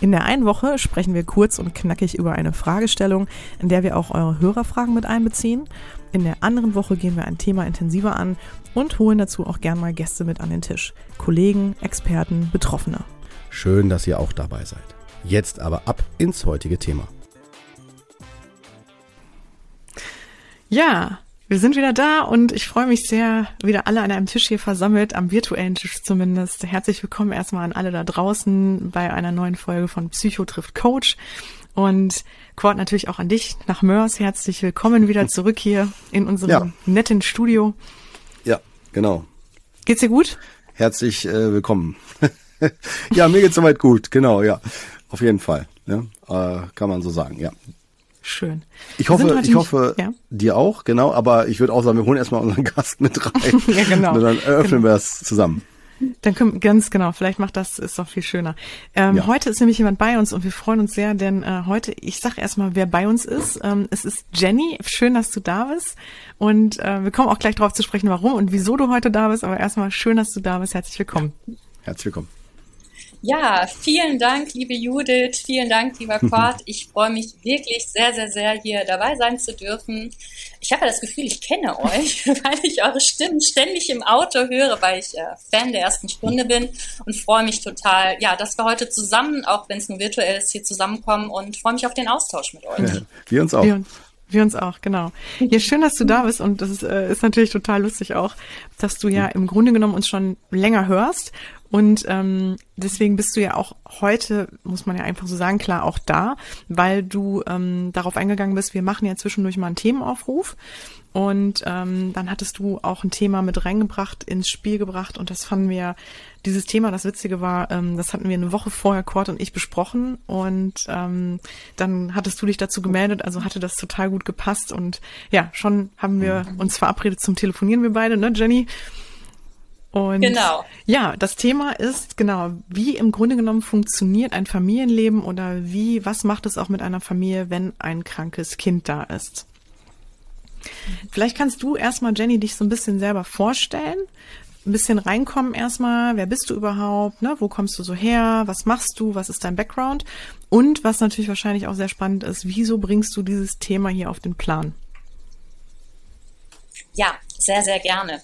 In der einen Woche sprechen wir kurz und knackig über eine Fragestellung, in der wir auch eure Hörerfragen mit einbeziehen. In der anderen Woche gehen wir ein Thema intensiver an und holen dazu auch gern mal Gäste mit an den Tisch. Kollegen, Experten, Betroffene. Schön, dass ihr auch dabei seid. Jetzt aber ab ins heutige Thema. Ja, wir sind wieder da und ich freue mich sehr, wieder alle an einem Tisch hier versammelt, am virtuellen Tisch zumindest. Herzlich willkommen erstmal an alle da draußen bei einer neuen Folge von Psycho trifft Coach. Und Quart natürlich auch an dich nach Mörs. Herzlich willkommen wieder zurück hier in unserem ja. netten Studio. Ja, genau. Geht's dir gut? Herzlich äh, willkommen. ja, mir geht's soweit gut, genau, ja. Auf jeden Fall. Ja, äh, kann man so sagen, ja. Schön. Ich hoffe, ich hoffe, ja? dir auch, genau, aber ich würde auch sagen, wir holen erstmal unseren Gast mit rein. ja, genau. Und dann eröffnen genau. wir es zusammen. Dann können, ganz genau, vielleicht macht das, ist doch viel schöner. Ähm, ja. Heute ist nämlich jemand bei uns und wir freuen uns sehr, denn äh, heute, ich sag erstmal, wer bei uns ist. Ähm, es ist Jenny. Schön, dass du da bist. Und äh, wir kommen auch gleich darauf zu sprechen, warum und wieso du heute da bist. Aber erstmal schön, dass du da bist. Herzlich willkommen. Herzlich willkommen. Ja, vielen Dank, liebe Judith. Vielen Dank, lieber Quart. Ich freue mich wirklich sehr, sehr, sehr, hier dabei sein zu dürfen. Ich habe ja das Gefühl, ich kenne euch, weil ich eure Stimmen ständig im Auto höre, weil ich äh, Fan der ersten Stunde bin und freue mich total, ja, dass wir heute zusammen, auch wenn es nur virtuell ist, hier zusammenkommen und freue mich auf den Austausch mit euch. Ja, wir uns auch. Wir uns. Wir uns auch, genau. Ja, schön, dass du da bist und das ist, äh, ist natürlich total lustig auch, dass du ja im Grunde genommen uns schon länger hörst und ähm, deswegen bist du ja auch heute, muss man ja einfach so sagen, klar auch da, weil du ähm, darauf eingegangen bist, wir machen ja zwischendurch mal einen Themenaufruf. Und ähm, dann hattest du auch ein Thema mit reingebracht, ins Spiel gebracht. Und das fanden wir, dieses Thema, das Witzige war, ähm, das hatten wir eine Woche vorher, Kurt und ich, besprochen. Und ähm, dann hattest du dich dazu gemeldet, also hatte das total gut gepasst. Und ja, schon haben wir uns verabredet zum Telefonieren, wir beide, ne, Jenny? Und genau. ja, das Thema ist genau, wie im Grunde genommen funktioniert ein Familienleben oder wie, was macht es auch mit einer Familie, wenn ein krankes Kind da ist? Vielleicht kannst du erstmal, Jenny, dich so ein bisschen selber vorstellen, ein bisschen reinkommen erstmal. Wer bist du überhaupt? Ne? Wo kommst du so her? Was machst du? Was ist dein Background? Und was natürlich wahrscheinlich auch sehr spannend ist, wieso bringst du dieses Thema hier auf den Plan? Ja, sehr, sehr gerne.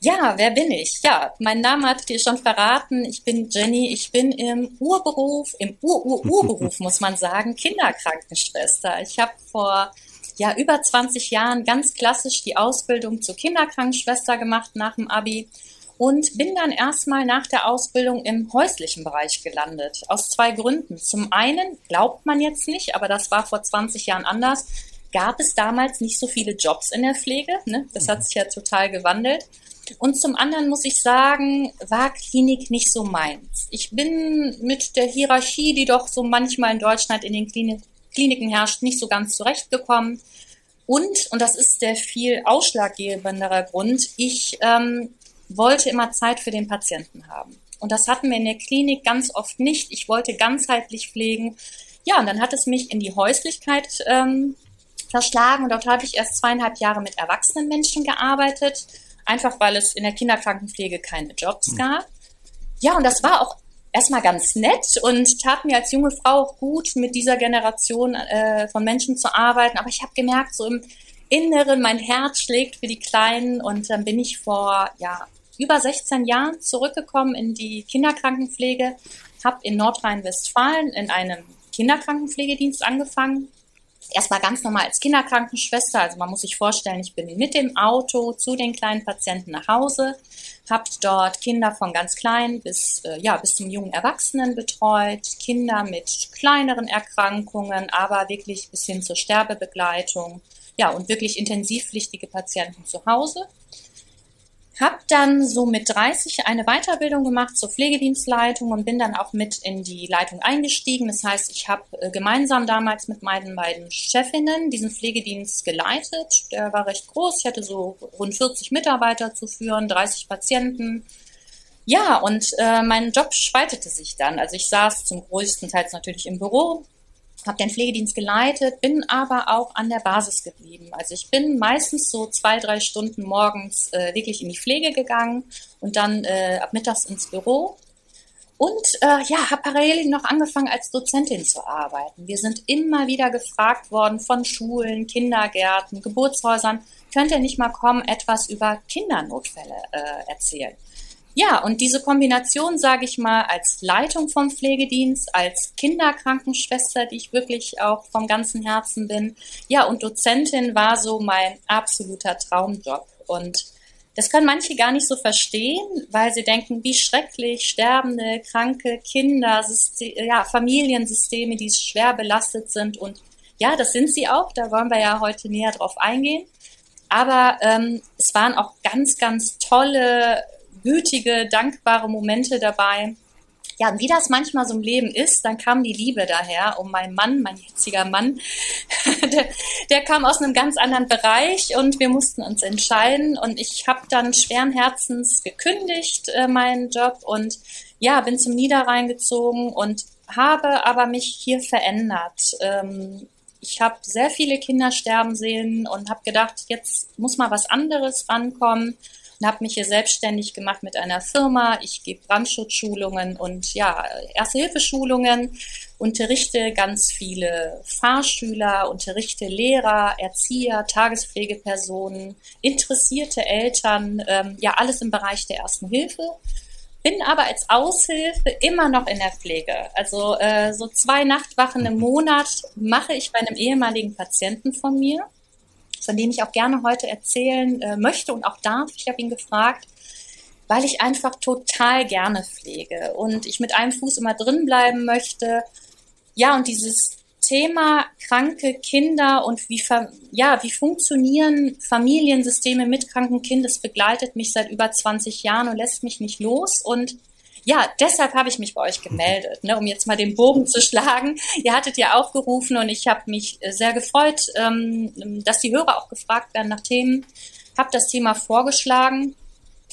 Ja, wer bin ich? Ja, mein Name hat dir schon verraten. Ich bin Jenny. Ich bin im Urberuf, im Ur-Ur-Urberuf, muss man sagen, Kinderkrankenschwester. Ich habe vor ja, über 20 Jahren ganz klassisch die Ausbildung zur Kinderkrankenschwester gemacht nach dem Abi und bin dann erstmal nach der Ausbildung im häuslichen Bereich gelandet. Aus zwei Gründen. Zum einen glaubt man jetzt nicht, aber das war vor 20 Jahren anders, gab es damals nicht so viele Jobs in der Pflege. Ne? Das hat sich ja total gewandelt. Und zum anderen muss ich sagen, war Klinik nicht so meins. Ich bin mit der Hierarchie, die doch so manchmal in Deutschland in den Klinik Kliniken herrscht, nicht so ganz zurechtgekommen. Und, und das ist der viel ausschlaggebendere Grund, ich ähm, wollte immer Zeit für den Patienten haben. Und das hatten wir in der Klinik ganz oft nicht. Ich wollte ganzheitlich pflegen. Ja, und dann hat es mich in die Häuslichkeit ähm, verschlagen. Dort habe ich erst zweieinhalb Jahre mit erwachsenen Menschen gearbeitet einfach weil es in der Kinderkrankenpflege keine Jobs mhm. gab. Ja, und das war auch erstmal ganz nett und tat mir als junge Frau auch gut, mit dieser Generation äh, von Menschen zu arbeiten. Aber ich habe gemerkt, so im Inneren, mein Herz schlägt für die Kleinen und dann bin ich vor ja, über 16 Jahren zurückgekommen in die Kinderkrankenpflege, habe in Nordrhein-Westfalen in einem Kinderkrankenpflegedienst angefangen, erstmal ganz normal als Kinderkrankenschwester. Also man muss sich vorstellen, ich bin mit dem Auto zu den kleinen Patienten nach Hause, habe dort Kinder von ganz klein bis, äh, ja, bis zum jungen Erwachsenen betreut, Kinder mit kleineren Erkrankungen, aber wirklich bis hin zur Sterbebegleitung. Ja, und wirklich intensivpflichtige Patienten zu Hause. Habe dann so mit 30 eine Weiterbildung gemacht zur Pflegedienstleitung und bin dann auch mit in die Leitung eingestiegen. Das heißt, ich habe äh, gemeinsam damals mit meinen beiden Chefinnen diesen Pflegedienst geleitet. Der war recht groß. Ich hatte so rund 40 Mitarbeiter zu führen, 30 Patienten. Ja, und äh, mein Job spaltete sich dann. Also ich saß zum größten Teil natürlich im Büro, habe den Pflegedienst geleitet, bin aber auch an der Basis geblieben. Also ich bin meistens so zwei, drei Stunden morgens äh, wirklich in die Pflege gegangen und dann äh, ab mittags ins Büro. Und äh, ja, habe parallel noch angefangen, als Dozentin zu arbeiten. Wir sind immer wieder gefragt worden von Schulen, Kindergärten, Geburtshäusern, könnt ihr nicht mal kommen, etwas über Kindernotfälle äh, erzählen. Ja, und diese Kombination, sage ich mal, als Leitung vom Pflegedienst, als Kinderkrankenschwester, die ich wirklich auch vom ganzen Herzen bin, ja, und Dozentin war so mein absoluter Traumjob. Und das können manche gar nicht so verstehen, weil sie denken, wie schrecklich sterbende, kranke Kinder, ja, Familiensysteme, die schwer belastet sind. Und ja, das sind sie auch. Da wollen wir ja heute näher drauf eingehen. Aber ähm, es waren auch ganz, ganz tolle gütige, dankbare Momente dabei. Ja, und wie das manchmal so im Leben ist, dann kam die Liebe daher. Und mein Mann, mein jetziger Mann, der, der, kam aus einem ganz anderen Bereich und wir mussten uns entscheiden. Und ich habe dann schweren Herzens gekündigt, äh, meinen Job, und ja, bin zum Niederrhein gezogen und habe aber mich hier verändert. Ähm, ich habe sehr viele Kinder sterben sehen und habe gedacht, jetzt muss mal was anderes rankommen habe mich hier selbstständig gemacht mit einer Firma. Ich gebe Brandschutzschulungen und ja, Erste-Hilfe-Schulungen, unterrichte ganz viele Fahrschüler, unterrichte Lehrer, Erzieher, Tagespflegepersonen, interessierte Eltern, ähm, ja, alles im Bereich der Ersten Hilfe bin aber als Aushilfe immer noch in der Pflege. Also äh, so zwei Nachtwachen im Monat mache ich bei einem ehemaligen Patienten von mir von dem ich auch gerne heute erzählen äh, möchte und auch darf. Ich habe ihn gefragt, weil ich einfach total gerne pflege und ich mit einem Fuß immer drin bleiben möchte. Ja, und dieses Thema kranke Kinder und wie, ja, wie funktionieren Familiensysteme mit kranken Kindern, das begleitet mich seit über 20 Jahren und lässt mich nicht los. Und ja, deshalb habe ich mich bei euch gemeldet, ne, um jetzt mal den Bogen zu schlagen. Ihr hattet ja aufgerufen und ich habe mich äh, sehr gefreut, ähm, dass die Hörer auch gefragt werden nach Themen. Habe das Thema vorgeschlagen,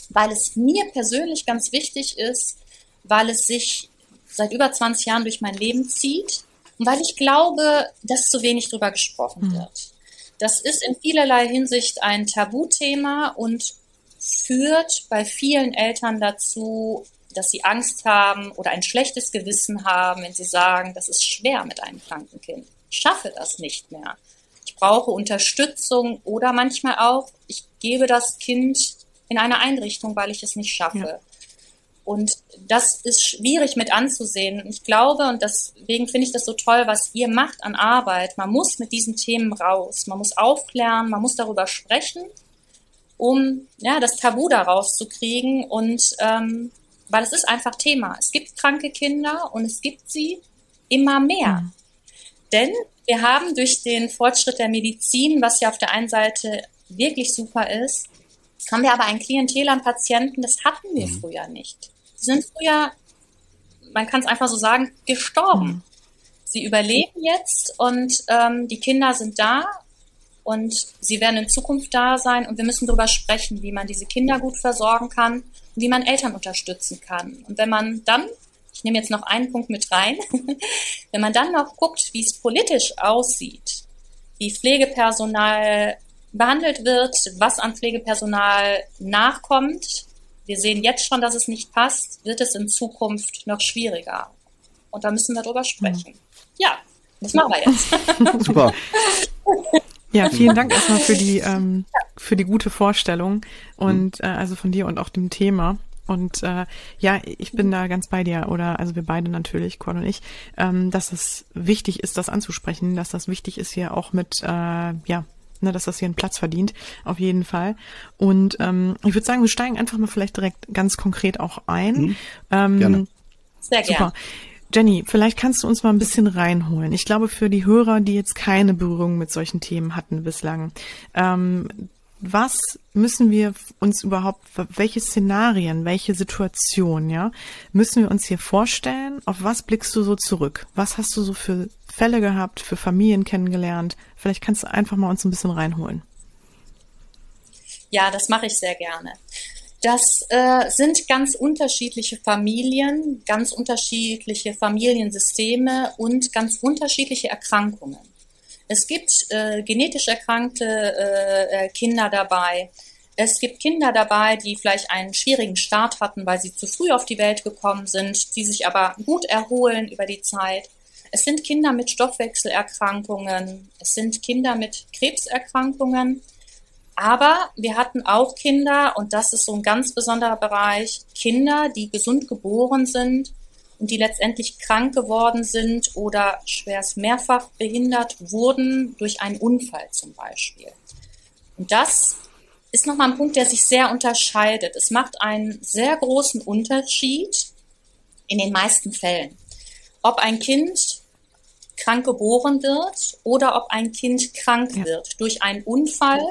weil es mir persönlich ganz wichtig ist, weil es sich seit über 20 Jahren durch mein Leben zieht und weil ich glaube, dass zu wenig darüber gesprochen mhm. wird. Das ist in vielerlei Hinsicht ein Tabuthema und führt bei vielen Eltern dazu, dass sie Angst haben oder ein schlechtes Gewissen haben, wenn sie sagen, das ist schwer mit einem kranken Kind. Ich schaffe das nicht mehr. Ich brauche Unterstützung oder manchmal auch, ich gebe das Kind in eine Einrichtung, weil ich es nicht schaffe. Ja. Und das ist schwierig mit anzusehen. Ich glaube, und deswegen finde ich das so toll, was ihr macht an Arbeit. Man muss mit diesen Themen raus. Man muss aufklären, man muss darüber sprechen, um ja, das Tabu daraus zu kriegen und ähm, weil es ist einfach Thema. Es gibt kranke Kinder und es gibt sie immer mehr. Mhm. Denn wir haben durch den Fortschritt der Medizin, was ja auf der einen Seite wirklich super ist, haben wir aber ein Klientel an Patienten, das hatten wir mhm. früher nicht. Sie sind früher, man kann es einfach so sagen, gestorben. Mhm. Sie überleben jetzt und ähm, die Kinder sind da und sie werden in Zukunft da sein und wir müssen darüber sprechen, wie man diese Kinder gut versorgen kann wie man Eltern unterstützen kann. Und wenn man dann, ich nehme jetzt noch einen Punkt mit rein, wenn man dann noch guckt, wie es politisch aussieht, wie Pflegepersonal behandelt wird, was an Pflegepersonal nachkommt, wir sehen jetzt schon, dass es nicht passt, wird es in Zukunft noch schwieriger. Und da müssen wir drüber sprechen. Ja, das machen wir jetzt. Super. Ja, vielen Dank erstmal für die, ähm, für die gute Vorstellung und äh, also von dir und auch dem Thema. Und äh, ja, ich bin da ganz bei dir, oder also wir beide natürlich, Cord und ich, ähm, dass es wichtig ist, das anzusprechen, dass das wichtig ist hier auch mit, äh, ja, ne, dass das hier einen Platz verdient, auf jeden Fall. Und ähm, ich würde sagen, wir steigen einfach mal vielleicht direkt ganz konkret auch ein. Mhm. Ähm, gerne. Sehr gerne. Super. Jenny, vielleicht kannst du uns mal ein bisschen reinholen. Ich glaube, für die Hörer, die jetzt keine Berührung mit solchen Themen hatten bislang, ähm, was müssen wir uns überhaupt, welche Szenarien, welche Situationen, ja, müssen wir uns hier vorstellen? Auf was blickst du so zurück? Was hast du so für Fälle gehabt, für Familien kennengelernt? Vielleicht kannst du einfach mal uns ein bisschen reinholen. Ja, das mache ich sehr gerne. Das äh, sind ganz unterschiedliche Familien, ganz unterschiedliche Familiensysteme und ganz unterschiedliche Erkrankungen. Es gibt äh, genetisch erkrankte äh, äh, Kinder dabei. Es gibt Kinder dabei, die vielleicht einen schwierigen Start hatten, weil sie zu früh auf die Welt gekommen sind, die sich aber gut erholen über die Zeit. Es sind Kinder mit Stoffwechselerkrankungen. Es sind Kinder mit Krebserkrankungen. Aber wir hatten auch Kinder, und das ist so ein ganz besonderer Bereich, Kinder, die gesund geboren sind und die letztendlich krank geworden sind oder schwerst mehrfach behindert wurden durch einen Unfall zum Beispiel. Und das ist nochmal ein Punkt, der sich sehr unterscheidet. Es macht einen sehr großen Unterschied in den meisten Fällen, ob ein Kind krank geboren wird oder ob ein Kind krank ja. wird durch einen Unfall.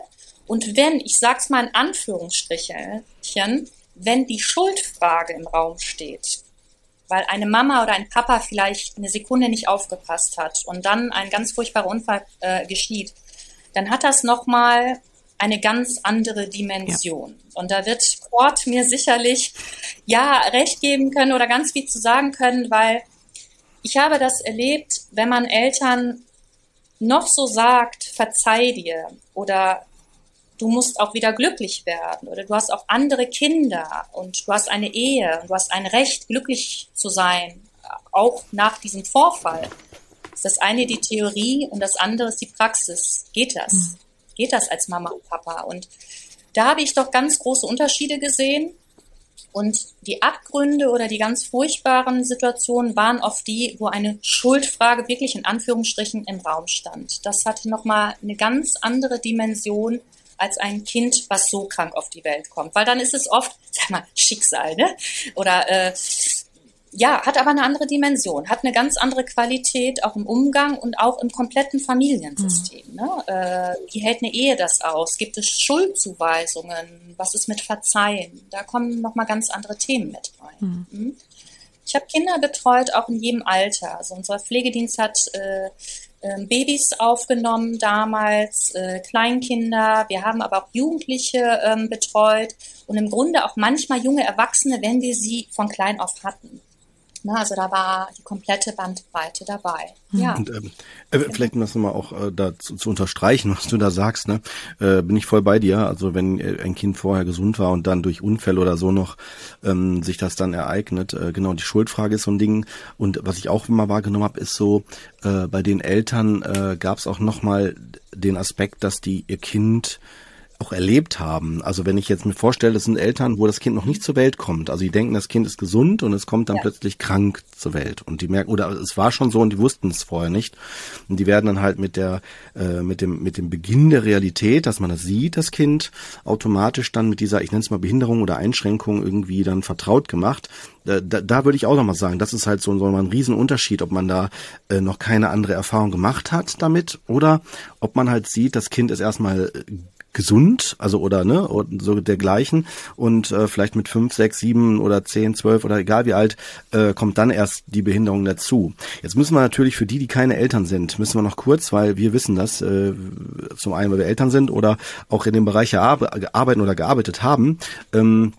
Und wenn, ich sag's mal in Anführungsstrichen, wenn die Schuldfrage im Raum steht, weil eine Mama oder ein Papa vielleicht eine Sekunde nicht aufgepasst hat und dann ein ganz furchtbarer Unfall äh, geschieht, dann hat das nochmal eine ganz andere Dimension. Ja. Und da wird Kort mir sicherlich ja recht geben können oder ganz viel zu sagen können, weil ich habe das erlebt, wenn man Eltern noch so sagt, verzeih dir oder du musst auch wieder glücklich werden oder du hast auch andere Kinder und du hast eine Ehe und du hast ein Recht, glücklich zu sein, auch nach diesem Vorfall. Das ist das eine die Theorie und das andere ist die Praxis. Geht das? Mhm. Geht das als Mama und Papa? Und da habe ich doch ganz große Unterschiede gesehen. Und die Abgründe oder die ganz furchtbaren Situationen waren oft die, wo eine Schuldfrage wirklich in Anführungsstrichen im Raum stand. Das hatte nochmal eine ganz andere Dimension als ein Kind, was so krank auf die Welt kommt. Weil dann ist es oft, sag mal, Schicksal, ne? Oder äh, ja, hat aber eine andere Dimension, hat eine ganz andere Qualität auch im Umgang und auch im kompletten Familiensystem. Mhm. Ne? Äh, wie hält eine Ehe das aus? Gibt es Schuldzuweisungen? Was ist mit Verzeihen? Da kommen nochmal ganz andere Themen mit rein. Mhm. mhm. Ich habe Kinder betreut, auch in jedem Alter. Also unser Pflegedienst hat äh, Babys aufgenommen damals, äh, Kleinkinder. Wir haben aber auch Jugendliche ähm, betreut und im Grunde auch manchmal junge Erwachsene, wenn wir sie von klein auf hatten. Na, also da war die komplette Bandbreite dabei. Hm. Ja. Und, ähm, äh, vielleicht um das nochmal auch äh, da zu, zu, unterstreichen, was du da sagst, ne, äh, bin ich voll bei dir. Also wenn äh, ein Kind vorher gesund war und dann durch Unfälle oder so noch ähm, sich das dann ereignet, äh, genau die Schuldfrage ist so ein Ding. Und was ich auch immer wahrgenommen habe, ist so, äh, bei den Eltern äh, gab es auch nochmal den Aspekt, dass die ihr Kind auch erlebt haben. Also wenn ich jetzt mir vorstelle, das sind Eltern, wo das Kind noch nicht zur Welt kommt. Also die denken, das Kind ist gesund und es kommt dann ja. plötzlich krank zur Welt. Und die merken, oder es war schon so und die wussten es vorher nicht. Und die werden dann halt mit der, äh, mit dem, mit dem Beginn der Realität, dass man das sieht, das Kind, automatisch dann mit dieser, ich nenne es mal Behinderung oder Einschränkung irgendwie dann vertraut gemacht. Da, da, da würde ich auch nochmal sagen, das ist halt so, so ein Riesenunterschied, ob man da äh, noch keine andere Erfahrung gemacht hat damit oder ob man halt sieht, das Kind ist erstmal gesund, also oder ne, und so dergleichen und äh, vielleicht mit fünf, sechs, sieben oder zehn, zwölf oder egal wie alt, äh, kommt dann erst die Behinderung dazu. Jetzt müssen wir natürlich für die, die keine Eltern sind, müssen wir noch kurz, weil wir wissen das, äh, zum einen, weil wir Eltern sind oder auch in dem Bereich arbeiten oder gearbeitet haben, ähm,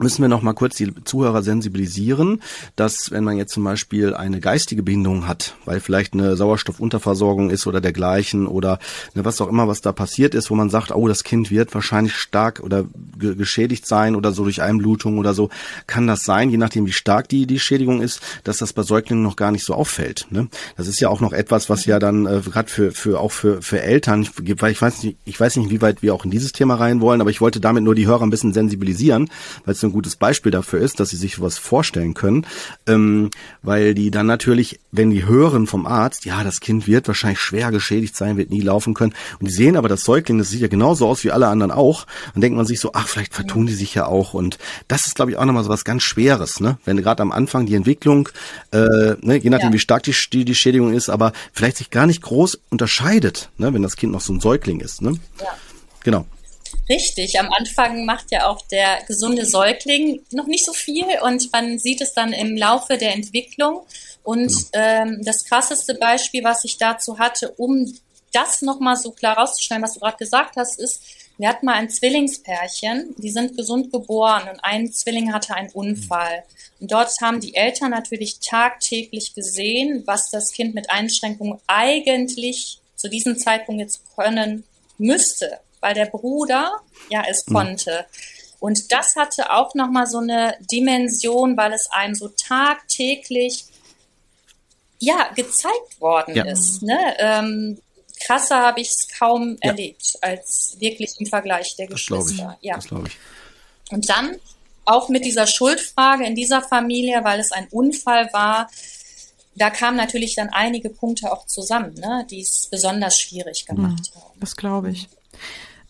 müssen wir noch mal kurz die Zuhörer sensibilisieren, dass wenn man jetzt zum Beispiel eine geistige Behinderung hat, weil vielleicht eine Sauerstoffunterversorgung ist oder dergleichen oder ne, was auch immer, was da passiert ist, wo man sagt, oh, das Kind wird wahrscheinlich stark oder geschädigt sein oder so durch Einblutung oder so, kann das sein, je nachdem wie stark die, die Schädigung ist, dass das bei Säuglingen noch gar nicht so auffällt. Ne? Das ist ja auch noch etwas, was ja dann äh, gerade für, für auch für, für Eltern, weil ich weiß nicht, ich weiß nicht, wie weit wir auch in dieses Thema rein wollen, aber ich wollte damit nur die Hörer ein bisschen sensibilisieren, weil es ein gutes Beispiel dafür ist, dass sie sich was vorstellen können, ähm, weil die dann natürlich, wenn die hören vom Arzt, ja, das Kind wird wahrscheinlich schwer geschädigt sein, wird nie laufen können, und die sehen aber das Säugling, das sieht ja genauso aus wie alle anderen auch, dann denkt man sich so, ach, vielleicht vertun die sich ja auch, und das ist, glaube ich, auch nochmal so was ganz Schweres, ne? wenn gerade am Anfang die Entwicklung, äh, ne, je nachdem, ja. wie stark die, die, die Schädigung ist, aber vielleicht sich gar nicht groß unterscheidet, ne, wenn das Kind noch so ein Säugling ist. Ne? Ja. Genau. Richtig, am Anfang macht ja auch der gesunde Säugling noch nicht so viel und man sieht es dann im Laufe der Entwicklung. Und genau. ähm, das krasseste Beispiel, was ich dazu hatte, um das nochmal so klar rauszustellen, was du gerade gesagt hast, ist, wir hatten mal ein Zwillingspärchen, die sind gesund geboren und ein Zwilling hatte einen Unfall. Und dort haben die Eltern natürlich tagtäglich gesehen, was das Kind mit Einschränkungen eigentlich zu diesem Zeitpunkt jetzt können müsste, weil der Bruder ja es mhm. konnte. Und das hatte auch nochmal so eine Dimension, weil es einem so tagtäglich ja gezeigt worden ja. ist. Ne? Ähm, krasser habe ich es kaum ja. erlebt als wirklich im Vergleich der das Geschwister. Ich. Ja. Das glaube ich. Und dann auch mit dieser Schuldfrage in dieser Familie, weil es ein Unfall war, da kamen natürlich dann einige Punkte auch zusammen, ne, die es besonders schwierig gemacht mhm, haben. Das glaube ich.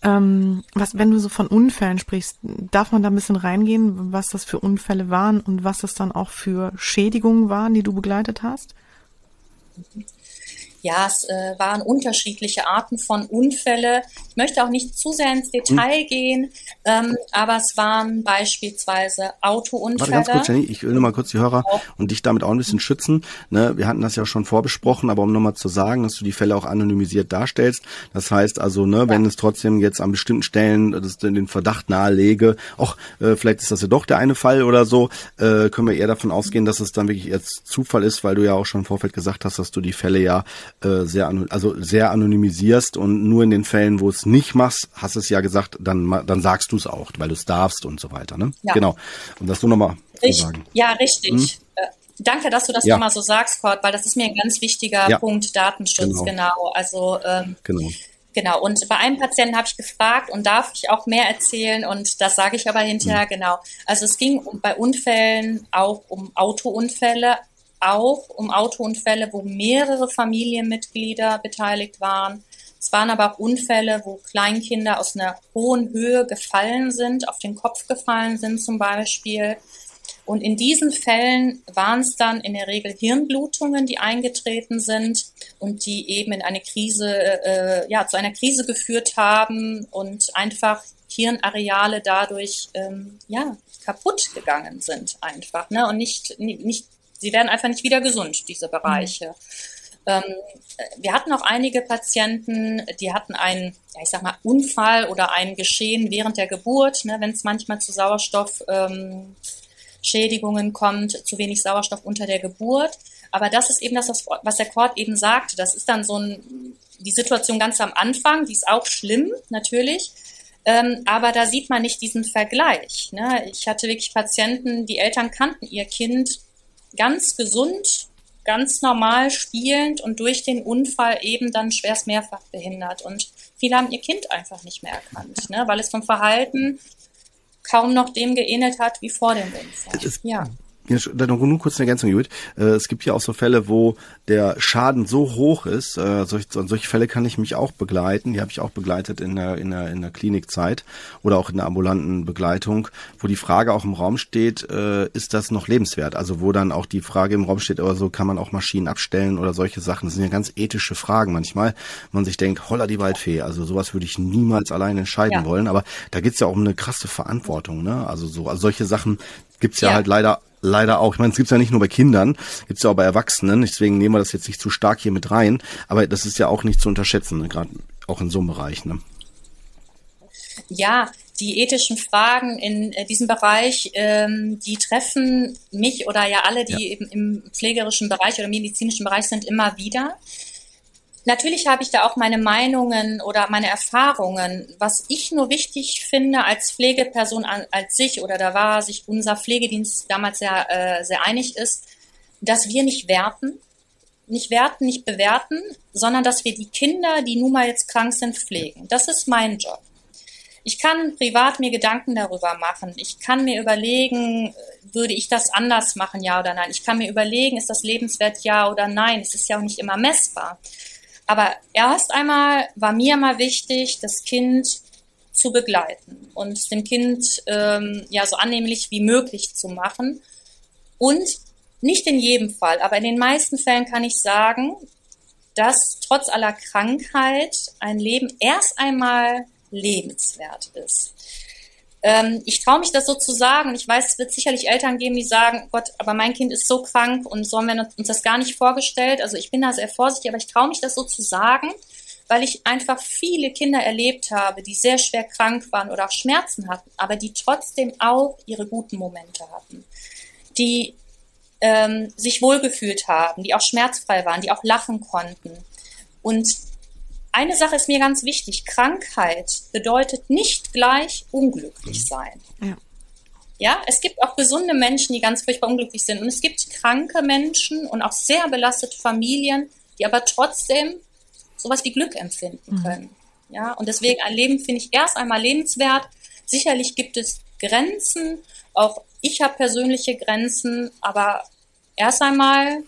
Ähm, was, wenn du so von Unfällen sprichst, darf man da ein bisschen reingehen, was das für Unfälle waren und was das dann auch für Schädigungen waren, die du begleitet hast? Ja, es äh, waren unterschiedliche Arten von Unfälle. Ich möchte auch nicht zu sehr ins Detail hm. gehen, ähm, aber es waren beispielsweise Autounfälle. Warte ganz kurz, Jenny, ich will nur mal kurz die Hörer auch. und dich damit auch ein bisschen schützen. Ne, wir hatten das ja schon vorbesprochen, aber um nochmal zu sagen, dass du die Fälle auch anonymisiert darstellst. Das heißt also, ne, ja. wenn es trotzdem jetzt an bestimmten Stellen das den Verdacht nahelege, auch äh, vielleicht ist das ja doch der eine Fall oder so, äh, können wir eher davon ausgehen, dass es dann wirklich jetzt Zufall ist, weil du ja auch schon im Vorfeld gesagt hast, dass du die Fälle ja äh, sehr, also sehr anonymisierst und nur in den Fällen, wo es nicht machst, hast es ja gesagt, dann, dann sagst du es auch, weil du es darfst und so weiter. Ne? Ja. Genau. Und das du nochmal sagen. Ja, richtig. Hm? Äh, danke, dass du das ja. nochmal so sagst, Kurt, weil das ist mir ein ganz wichtiger ja. Punkt, Datenschutz, genau. genau. Also ähm, genau. Genau, und bei einem Patienten habe ich gefragt und darf ich auch mehr erzählen und das sage ich aber hinterher, mhm. genau. Also es ging bei Unfällen auch um Autounfälle, auch um Autounfälle, wo mehrere Familienmitglieder beteiligt waren. Es waren aber auch Unfälle, wo Kleinkinder aus einer hohen Höhe gefallen sind, auf den Kopf gefallen sind zum Beispiel. Und in diesen Fällen waren es dann in der Regel Hirnblutungen, die eingetreten sind und die eben in eine Krise, äh, ja, zu einer Krise geführt haben und einfach Hirnareale dadurch, ähm, ja, kaputt gegangen sind einfach, ne, und nicht, nicht sie werden einfach nicht wieder gesund, diese Bereiche. Mhm. Ähm, wir hatten auch einige Patienten, die hatten einen, ja, ich sag mal, Unfall oder ein Geschehen während der Geburt, ne, wenn es manchmal zu Sauerstoffschädigungen ähm, kommt, zu wenig Sauerstoff unter der Geburt. Aber das ist eben das, was der Kord eben sagte. Das ist dann so ein, die Situation ganz am Anfang, die ist auch schlimm, natürlich. Ähm, aber da sieht man nicht diesen Vergleich. Ne? Ich hatte wirklich Patienten, die Eltern kannten ihr Kind ganz gesund, ganz normal spielend und durch den Unfall eben dann schwerst mehrfach behindert. Und viele haben ihr Kind einfach nicht mehr erkannt, ne, weil es vom Verhalten kaum noch dem geähnelt hat wie vor dem Unfall. ja. Nur kurz eine Ergänzung, Judith. Äh, es gibt ja auch so Fälle, wo der Schaden so hoch ist. Äh, solch, an solche Fälle kann ich mich auch begleiten. Die habe ich auch begleitet in der, in, der, in der Klinikzeit oder auch in der ambulanten Begleitung, wo die Frage auch im Raum steht, äh, ist das noch lebenswert? Also wo dann auch die Frage im Raum steht, oder so kann man auch Maschinen abstellen oder solche Sachen. Das sind ja ganz ethische Fragen manchmal. Man sich denkt, holla die Waldfee, also sowas würde ich niemals allein entscheiden ja. wollen. Aber da geht's ja auch um eine krasse Verantwortung. Ne? Also so also solche Sachen gibt's ja, ja halt leider leider auch. Ich meine, es gibt's ja nicht nur bei Kindern, gibt's ja auch bei Erwachsenen. Deswegen nehmen wir das jetzt nicht zu stark hier mit rein. Aber das ist ja auch nicht zu unterschätzen, ne? gerade auch in so einem Bereich. Ne? Ja, die ethischen Fragen in äh, diesem Bereich, ähm, die treffen mich oder ja alle, die ja. eben im pflegerischen Bereich oder medizinischen Bereich sind, immer wieder. Natürlich habe ich da auch meine Meinungen oder meine Erfahrungen. Was ich nur wichtig finde als Pflegeperson an, als sich, oder da war sich unser Pflegedienst damals sehr, äh, sehr einig ist, dass wir nicht werten, nicht werten, nicht bewerten, sondern dass wir die Kinder, die nun mal jetzt krank sind, pflegen. Das ist mein Job. Ich kann privat mir Gedanken darüber machen. Ich kann mir überlegen, würde ich das anders machen, ja oder nein. Ich kann mir überlegen, ist das lebenswert, ja oder nein. Es ist ja auch nicht immer messbar. Aber erst einmal war mir mal wichtig, das Kind zu begleiten und dem Kind ähm, ja so annehmlich wie möglich zu machen. Und nicht in jedem Fall, aber in den meisten Fällen kann ich sagen, dass trotz aller Krankheit ein Leben erst einmal lebenswert ist. Ähm, ich traue mich das so zu sagen ich weiß, es wird sicherlich Eltern geben, die sagen, Gott, aber mein Kind ist so krank und so haben wir uns das gar nicht vorgestellt. Also ich bin da sehr vorsichtig, aber ich traue mich das so zu sagen, weil ich einfach viele Kinder erlebt habe, die sehr schwer krank waren oder auch Schmerzen hatten, aber die trotzdem auch ihre guten Momente hatten, die ähm, sich wohlgefühlt haben, die auch schmerzfrei waren, die auch lachen konnten. Und eine Sache ist mir ganz wichtig. Krankheit bedeutet nicht gleich unglücklich sein. Ja. Ja, es gibt auch gesunde Menschen, die ganz furchtbar unglücklich sind. Und es gibt kranke Menschen und auch sehr belastete Familien, die aber trotzdem sowas wie Glück empfinden mhm. können. Mhm. Ja, und deswegen ein Leben finde ich erst einmal lebenswert. Sicherlich gibt es Grenzen. Auch ich habe persönliche Grenzen, aber erst einmal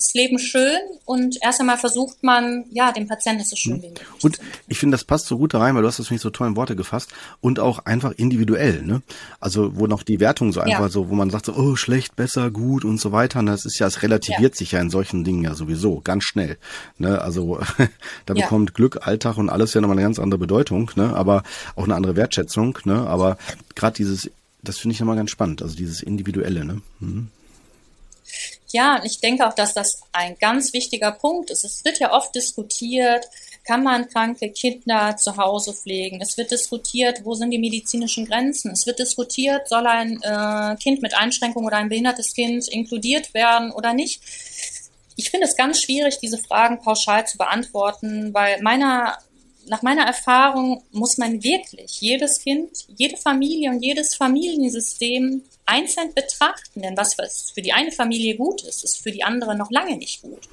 das Leben schön und erst einmal versucht man, ja, dem Patienten so schön wie möglich Und ich finde, das passt so gut da rein, weil du hast das nicht so toll in Worte gefasst und auch einfach individuell, ne? Also, wo noch die Wertung so einfach ja. so, wo man sagt so, oh, schlecht, besser, gut und so weiter. Und das ist ja, es relativiert ja. sich ja in solchen Dingen ja sowieso ganz schnell, ne? Also, da ja. bekommt Glück, Alltag und alles ja nochmal eine ganz andere Bedeutung, ne? Aber auch eine andere Wertschätzung, ne? Aber gerade dieses, das finde ich nochmal ganz spannend, also dieses Individuelle, ne? Mhm. Ja, und ich denke auch, dass das ein ganz wichtiger Punkt ist. Es wird ja oft diskutiert, kann man kranke Kinder zu Hause pflegen? Es wird diskutiert, wo sind die medizinischen Grenzen? Es wird diskutiert, soll ein äh, Kind mit Einschränkung oder ein behindertes Kind inkludiert werden oder nicht? Ich finde es ganz schwierig, diese Fragen pauschal zu beantworten, weil meiner nach meiner Erfahrung muss man wirklich jedes Kind, jede Familie und jedes Familiensystem einzeln betrachten. Denn was für die eine Familie gut ist, ist für die andere noch lange nicht gut.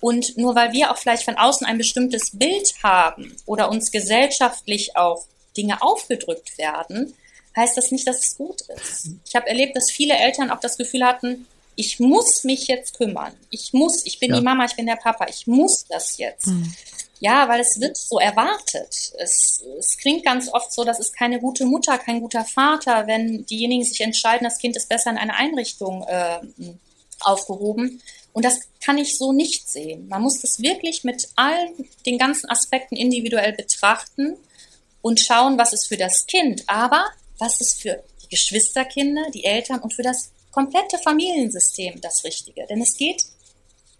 Und nur weil wir auch vielleicht von außen ein bestimmtes Bild haben oder uns gesellschaftlich auch Dinge aufgedrückt werden, heißt das nicht, dass es gut ist. Ich habe erlebt, dass viele Eltern auch das Gefühl hatten, ich muss mich jetzt kümmern. Ich muss, ich bin ja. die Mama, ich bin der Papa, ich muss das jetzt. Mhm. Ja, weil es wird so erwartet. Es, es klingt ganz oft so, das ist keine gute Mutter, kein guter Vater, wenn diejenigen sich entscheiden, das Kind ist besser in einer Einrichtung äh, aufgehoben. Und das kann ich so nicht sehen. Man muss das wirklich mit allen den ganzen Aspekten individuell betrachten und schauen, was ist für das Kind, aber was ist für die Geschwisterkinder, die Eltern und für das komplette Familiensystem das Richtige. Denn es geht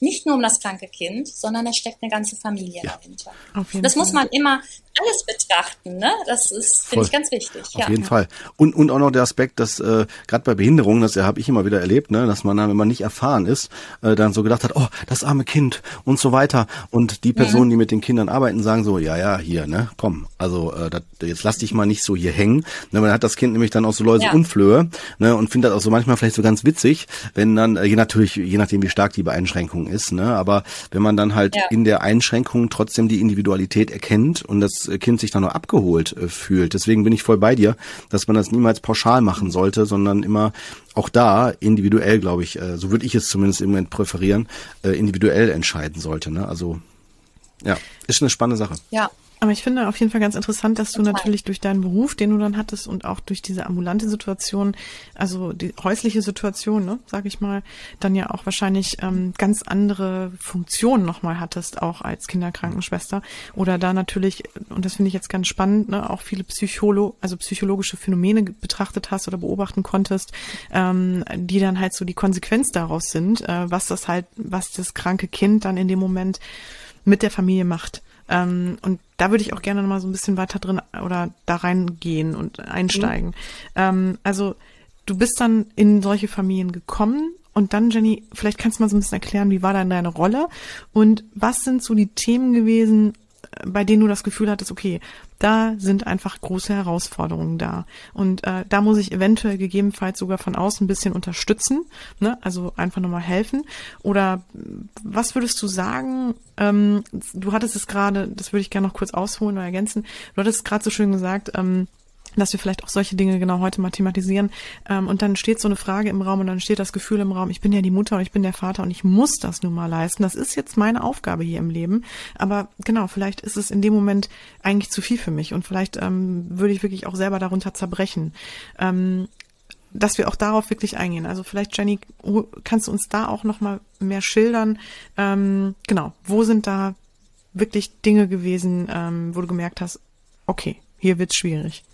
nicht nur um das kranke Kind, sondern es steckt eine ganze Familie ja. dahinter. das Fall. muss man immer alles betrachten, ne? Das ist, finde ich, ganz wichtig. Auf ja. jeden Fall. Und, und auch noch der Aspekt, dass äh, gerade bei Behinderungen, das habe ich immer wieder erlebt, ne, dass man dann, wenn man nicht erfahren ist, äh, dann so gedacht hat, oh, das arme Kind und so weiter. Und die Personen, mhm. die mit den Kindern arbeiten, sagen so, ja, ja, hier, ne, komm, also äh, dat, jetzt lass dich mal nicht so hier hängen. Ne, man hat das Kind nämlich dann auch so Läuse ja. Unflöhe, ne, und findet das auch so manchmal vielleicht so ganz witzig, wenn dann, äh, je natürlich, je nachdem wie stark die Beeinschränkung ist, ne, aber wenn man dann halt ja. in der Einschränkung trotzdem die Individualität erkennt und das Kind sich dann noch abgeholt äh, fühlt. Deswegen bin ich voll bei dir, dass man das niemals pauschal machen sollte, sondern immer auch da individuell, glaube ich, äh, so würde ich es zumindest im Moment präferieren, äh, individuell entscheiden sollte. Ne? Also ja, ist eine spannende Sache. Ja, aber ich finde auf jeden Fall ganz interessant, dass du natürlich durch deinen Beruf, den du dann hattest und auch durch diese ambulante Situation, also die häusliche Situation, ne, sage ich mal, dann ja auch wahrscheinlich ähm, ganz andere Funktionen nochmal hattest, auch als Kinderkrankenschwester. Oder da natürlich, und das finde ich jetzt ganz spannend, ne, auch viele Psycholo, also psychologische Phänomene betrachtet hast oder beobachten konntest, ähm, die dann halt so die Konsequenz daraus sind, äh, was das halt, was das kranke Kind dann in dem Moment mit der Familie macht. Ähm, und da würde ich auch gerne noch mal so ein bisschen weiter drin oder da reingehen und einsteigen. Mhm. Ähm, also du bist dann in solche Familien gekommen und dann, Jenny, vielleicht kannst du mal so ein bisschen erklären, wie war dann deine Rolle und was sind so die Themen gewesen, bei denen du das Gefühl hattest, okay, da sind einfach große Herausforderungen da. Und äh, da muss ich eventuell gegebenenfalls sogar von außen ein bisschen unterstützen, ne? also einfach nochmal helfen. Oder was würdest du sagen? Ähm, du hattest es gerade, das würde ich gerne noch kurz ausholen oder ergänzen, du hattest es gerade so schön gesagt, ähm, dass wir vielleicht auch solche Dinge genau heute mal thematisieren. Ähm, und dann steht so eine Frage im Raum und dann steht das Gefühl im Raum, ich bin ja die Mutter und ich bin der Vater und ich muss das nun mal leisten. Das ist jetzt meine Aufgabe hier im Leben. Aber genau, vielleicht ist es in dem Moment eigentlich zu viel für mich und vielleicht ähm, würde ich wirklich auch selber darunter zerbrechen. Ähm, dass wir auch darauf wirklich eingehen. Also vielleicht, Jenny, kannst du uns da auch noch mal mehr schildern? Ähm, genau, wo sind da wirklich Dinge gewesen, ähm, wo du gemerkt hast, okay, hier wird's schwierig.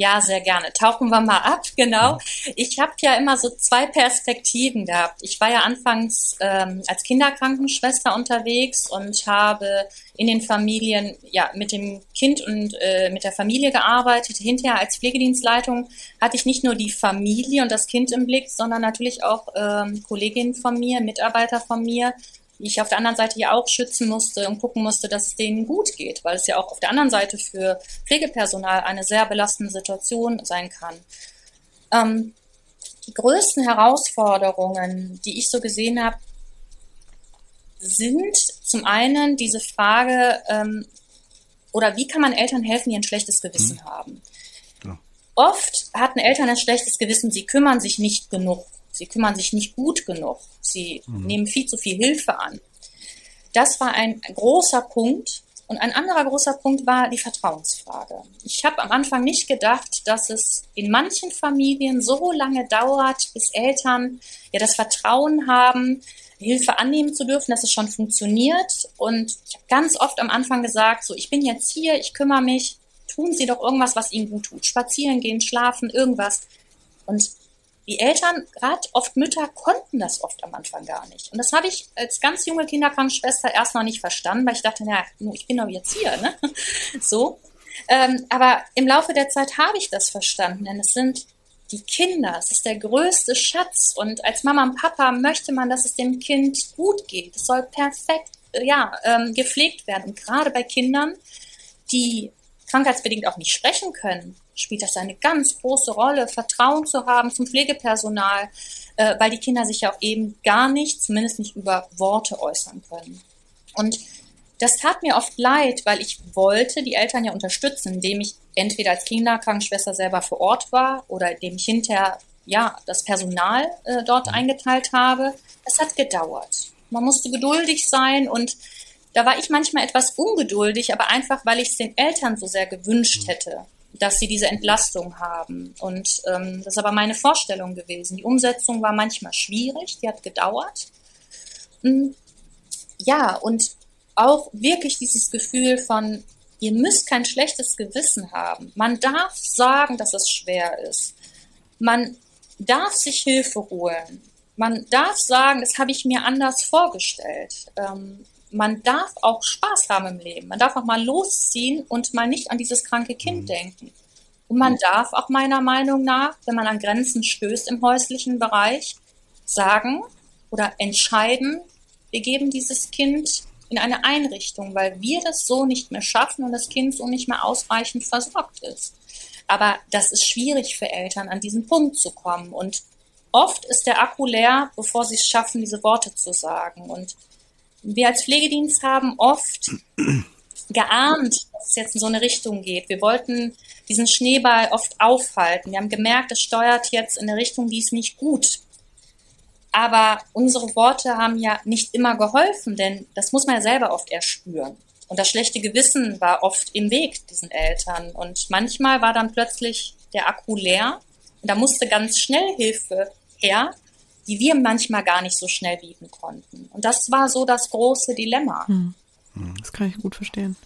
Ja, sehr gerne. Tauchen wir mal ab, genau. Ich habe ja immer so zwei Perspektiven gehabt. Ich war ja anfangs ähm, als Kinderkrankenschwester unterwegs und habe in den Familien ja mit dem Kind und äh, mit der Familie gearbeitet. Hinterher als Pflegedienstleitung hatte ich nicht nur die Familie und das Kind im Blick, sondern natürlich auch ähm, Kolleginnen von mir, Mitarbeiter von mir, ich auf der anderen Seite ja auch schützen musste und gucken musste, dass es denen gut geht, weil es ja auch auf der anderen Seite für Pflegepersonal eine sehr belastende Situation sein kann. Ähm, die größten Herausforderungen, die ich so gesehen habe, sind zum einen diese Frage, ähm, oder wie kann man Eltern helfen, die ein schlechtes Gewissen mhm. haben? Ja. Oft hatten Eltern ein schlechtes Gewissen, sie kümmern sich nicht genug Sie kümmern sich nicht gut genug. Sie mhm. nehmen viel zu viel Hilfe an. Das war ein großer Punkt. Und ein anderer großer Punkt war die Vertrauensfrage. Ich habe am Anfang nicht gedacht, dass es in manchen Familien so lange dauert, bis Eltern ja das Vertrauen haben, Hilfe annehmen zu dürfen, dass es schon funktioniert. Und ich habe ganz oft am Anfang gesagt, so ich bin jetzt hier, ich kümmere mich, tun Sie doch irgendwas, was Ihnen gut tut. Spazieren gehen, schlafen, irgendwas. Und die Eltern, gerade oft Mütter, konnten das oft am Anfang gar nicht. Und das habe ich als ganz junge Kinderkrankenschwester erst noch nicht verstanden, weil ich dachte, naja, ich bin doch jetzt hier, ne? So. Ähm, aber im Laufe der Zeit habe ich das verstanden, denn es sind die Kinder, es ist der größte Schatz. Und als Mama und Papa möchte man, dass es dem Kind gut geht. Es soll perfekt, ja, ähm, gepflegt werden. Und gerade bei Kindern, die krankheitsbedingt auch nicht sprechen können, spielt das eine ganz große Rolle, Vertrauen zu haben zum Pflegepersonal, äh, weil die Kinder sich ja auch eben gar nicht, zumindest nicht über Worte äußern können. Und das tat mir oft leid, weil ich wollte die Eltern ja unterstützen, indem ich entweder als Kinderkrankenschwester selber vor Ort war oder indem ich hinterher ja das Personal äh, dort eingeteilt habe. Es hat gedauert. Man musste geduldig sein und da war ich manchmal etwas ungeduldig, aber einfach, weil ich es den Eltern so sehr gewünscht hätte, dass sie diese Entlastung haben. Und ähm, das ist aber meine Vorstellung gewesen. Die Umsetzung war manchmal schwierig, die hat gedauert. Hm, ja, und auch wirklich dieses Gefühl von, ihr müsst kein schlechtes Gewissen haben. Man darf sagen, dass es schwer ist. Man darf sich Hilfe holen. Man darf sagen, das habe ich mir anders vorgestellt. Ähm, man darf auch Spaß haben im Leben. Man darf auch mal losziehen und mal nicht an dieses kranke Kind mhm. denken. Und man darf auch meiner Meinung nach, wenn man an Grenzen stößt im häuslichen Bereich, sagen oder entscheiden, wir geben dieses Kind in eine Einrichtung, weil wir das so nicht mehr schaffen und das Kind so nicht mehr ausreichend versorgt ist. Aber das ist schwierig für Eltern, an diesen Punkt zu kommen. Und oft ist der Akku leer, bevor sie es schaffen, diese Worte zu sagen. Und wir als Pflegedienst haben oft geahnt, dass es jetzt in so eine Richtung geht. Wir wollten diesen Schneeball oft aufhalten. Wir haben gemerkt, es steuert jetzt in eine Richtung, die ist nicht gut. Aber unsere Worte haben ja nicht immer geholfen, denn das muss man ja selber oft erspüren. Und das schlechte Gewissen war oft im Weg diesen Eltern. Und manchmal war dann plötzlich der Akku leer. Und da musste ganz schnell Hilfe her die wir manchmal gar nicht so schnell bieten konnten. Und das war so das große Dilemma. Hm. Das kann ich gut verstehen.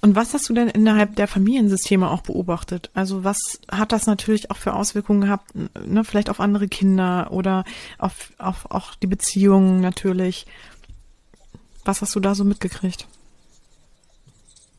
Und was hast du denn innerhalb der Familiensysteme auch beobachtet? Also was hat das natürlich auch für Auswirkungen gehabt, ne, vielleicht auf andere Kinder oder auf, auf auch die Beziehungen natürlich? Was hast du da so mitgekriegt?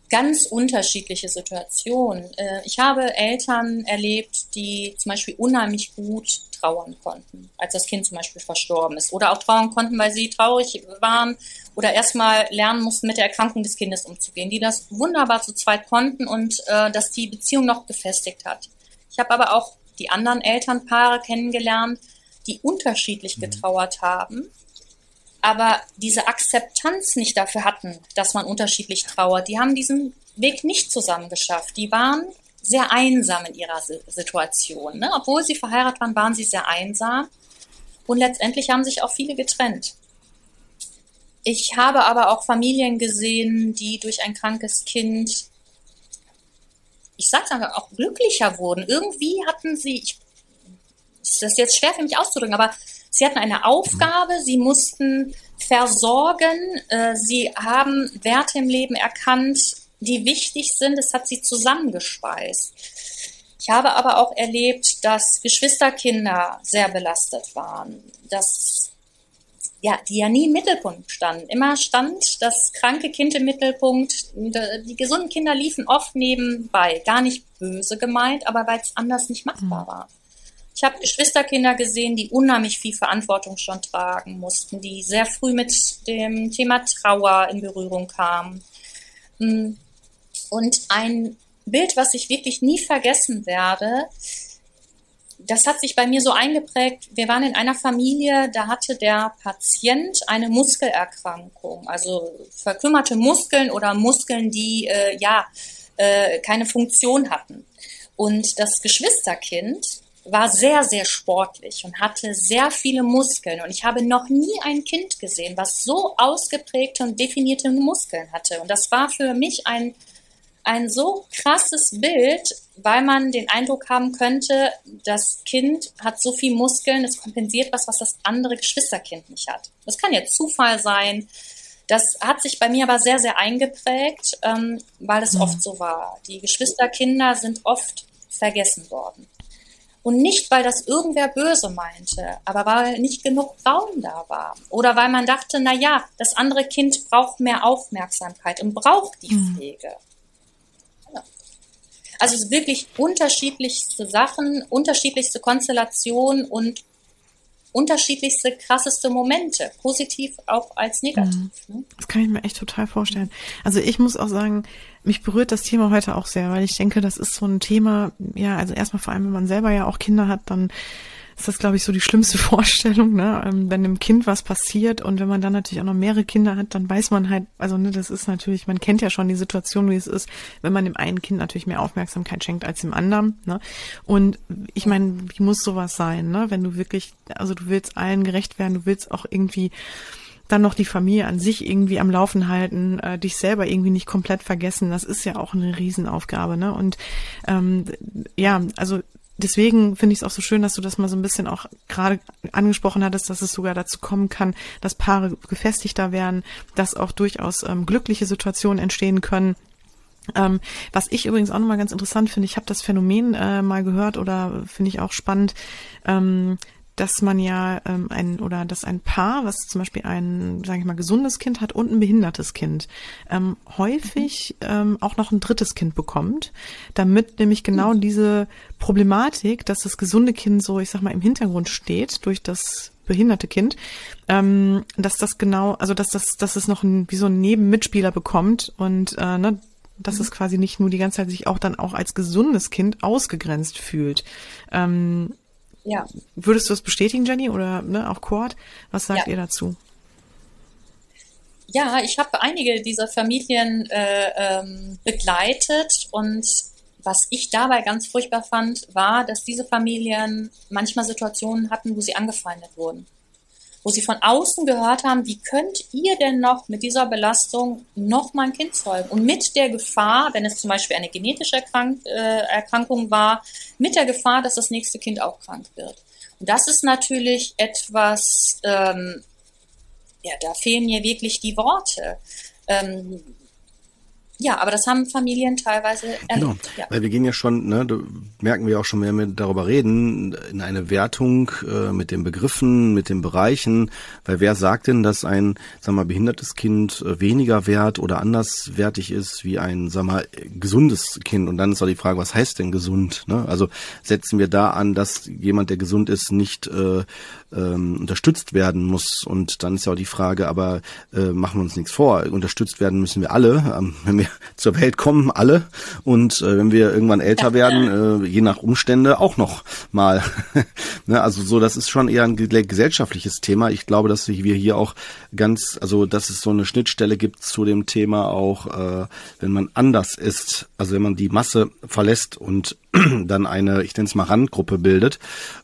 ganz unterschiedliche Situationen. Äh, ich habe Eltern erlebt, die zum Beispiel unheimlich gut trauern konnten, als das Kind zum Beispiel verstorben ist. Oder auch trauern konnten, weil sie traurig waren oder erstmal lernen mussten, mit der Erkrankung des Kindes umzugehen, die das wunderbar zu zweit konnten und äh, dass die Beziehung noch gefestigt hat. Ich habe aber auch die anderen Elternpaare kennengelernt, die unterschiedlich mhm. getrauert haben aber diese Akzeptanz nicht dafür hatten, dass man unterschiedlich trauert. Die haben diesen Weg nicht zusammen geschafft. Die waren sehr einsam in ihrer Situation. Ne? Obwohl sie verheiratet waren, waren sie sehr einsam. Und letztendlich haben sich auch viele getrennt. Ich habe aber auch Familien gesehen, die durch ein krankes Kind, ich sag's einfach, auch glücklicher wurden. Irgendwie hatten sie, ich, das ist jetzt schwer für mich auszudrücken, aber Sie hatten eine Aufgabe, sie mussten versorgen, äh, sie haben Werte im Leben erkannt, die wichtig sind. Es hat sie zusammengespeist. Ich habe aber auch erlebt, dass Geschwisterkinder sehr belastet waren, dass ja, die ja nie im Mittelpunkt standen. Immer stand das kranke Kind im Mittelpunkt. Die gesunden Kinder liefen oft nebenbei. Gar nicht böse gemeint, aber weil es anders nicht machbar mhm. war. Ich habe Geschwisterkinder gesehen, die unheimlich viel Verantwortung schon tragen mussten, die sehr früh mit dem Thema Trauer in Berührung kamen. Und ein Bild, was ich wirklich nie vergessen werde, das hat sich bei mir so eingeprägt. Wir waren in einer Familie, da hatte der Patient eine Muskelerkrankung, also verkümmerte Muskeln oder Muskeln, die äh, ja äh, keine Funktion hatten. Und das Geschwisterkind war sehr, sehr sportlich und hatte sehr viele Muskeln. Und ich habe noch nie ein Kind gesehen, was so ausgeprägte und definierte Muskeln hatte. Und das war für mich ein ein so krasses Bild, weil man den Eindruck haben könnte, das Kind hat so viel Muskeln, es kompensiert was, was das andere Geschwisterkind nicht hat. Das kann jetzt Zufall sein. Das hat sich bei mir aber sehr, sehr eingeprägt, ähm, weil es mhm. oft so war. Die Geschwisterkinder sind oft vergessen worden. Und nicht, weil das irgendwer böse meinte, aber weil nicht genug Raum da war. Oder weil man dachte, na ja, das andere Kind braucht mehr Aufmerksamkeit und braucht die mhm. Also wirklich unterschiedlichste Sachen, unterschiedlichste Konstellationen und unterschiedlichste, krasseste Momente, positiv auch als negativ. Ne? Das kann ich mir echt total vorstellen. Also ich muss auch sagen, mich berührt das Thema heute auch sehr, weil ich denke, das ist so ein Thema, ja, also erstmal vor allem, wenn man selber ja auch Kinder hat, dann ist das, glaube ich, so die schlimmste Vorstellung, ne? Ähm, wenn einem Kind was passiert und wenn man dann natürlich auch noch mehrere Kinder hat, dann weiß man halt, also ne, das ist natürlich, man kennt ja schon die Situation, wie es ist, wenn man dem einen Kind natürlich mehr Aufmerksamkeit schenkt als dem anderen. Ne? Und ich meine, wie muss sowas sein, ne? Wenn du wirklich, also du willst allen gerecht werden, du willst auch irgendwie dann noch die Familie an sich irgendwie am Laufen halten, äh, dich selber irgendwie nicht komplett vergessen, das ist ja auch eine Riesenaufgabe, ne? Und ähm, ja, also deswegen finde ich es auch so schön, dass du das mal so ein bisschen auch gerade angesprochen hattest, dass es sogar dazu kommen kann, dass Paare gefestigter werden, dass auch durchaus ähm, glückliche Situationen entstehen können. Ähm, was ich übrigens auch nochmal ganz interessant finde, ich habe das Phänomen äh, mal gehört oder finde ich auch spannend, ähm, dass man ja ähm, ein oder dass ein Paar, was zum Beispiel ein, sage ich mal, gesundes Kind hat und ein behindertes Kind, ähm, häufig ähm, auch noch ein drittes Kind bekommt, damit nämlich genau mhm. diese Problematik, dass das gesunde Kind so, ich sag mal, im Hintergrund steht durch das behinderte Kind, ähm, dass das genau, also dass das, dass es noch ein, wie so ein Nebenmitspieler bekommt und äh, ne, dass mhm. es quasi nicht nur die ganze Zeit sich auch dann auch als gesundes Kind ausgegrenzt fühlt. Ähm, ja. Würdest du das bestätigen, Jenny, oder ne, auch Cord? Was sagt ja. ihr dazu? Ja, ich habe einige dieser Familien äh, ähm, begleitet und was ich dabei ganz furchtbar fand, war, dass diese Familien manchmal Situationen hatten, wo sie angefeindet wurden wo sie von außen gehört haben, wie könnt ihr denn noch mit dieser Belastung noch mal ein Kind zeugen? Und mit der Gefahr, wenn es zum Beispiel eine genetische Erkrank äh, Erkrankung war, mit der Gefahr, dass das nächste Kind auch krank wird. Und das ist natürlich etwas, ähm, ja, da fehlen mir wirklich die Worte. Ähm, ja, aber das haben Familien teilweise erlebt. Genau, ja. weil wir gehen ja schon, ne, da merken wir auch schon, wenn wir darüber reden, in eine Wertung äh, mit den Begriffen, mit den Bereichen, weil wer sagt denn, dass ein, sag mal, behindertes Kind äh, weniger wert oder anderswertig ist wie ein, sag mal, gesundes Kind? Und dann ist auch die Frage, was heißt denn gesund? Ne? Also setzen wir da an, dass jemand, der gesund ist, nicht äh, ähm, unterstützt werden muss. Und dann ist ja auch die Frage, aber äh, machen wir uns nichts vor. Unterstützt werden müssen wir alle, ähm, wenn wir zur Welt kommen, alle. Und äh, wenn wir irgendwann älter werden, äh, je nach Umstände auch noch mal. ne, also so, das ist schon eher ein gesellschaftliches Thema. Ich glaube, dass wir hier auch ganz, also dass es so eine Schnittstelle gibt zu dem Thema auch, äh, wenn man anders ist, also wenn man die Masse verlässt und dann eine, ich nenne es mal Randgruppe bildet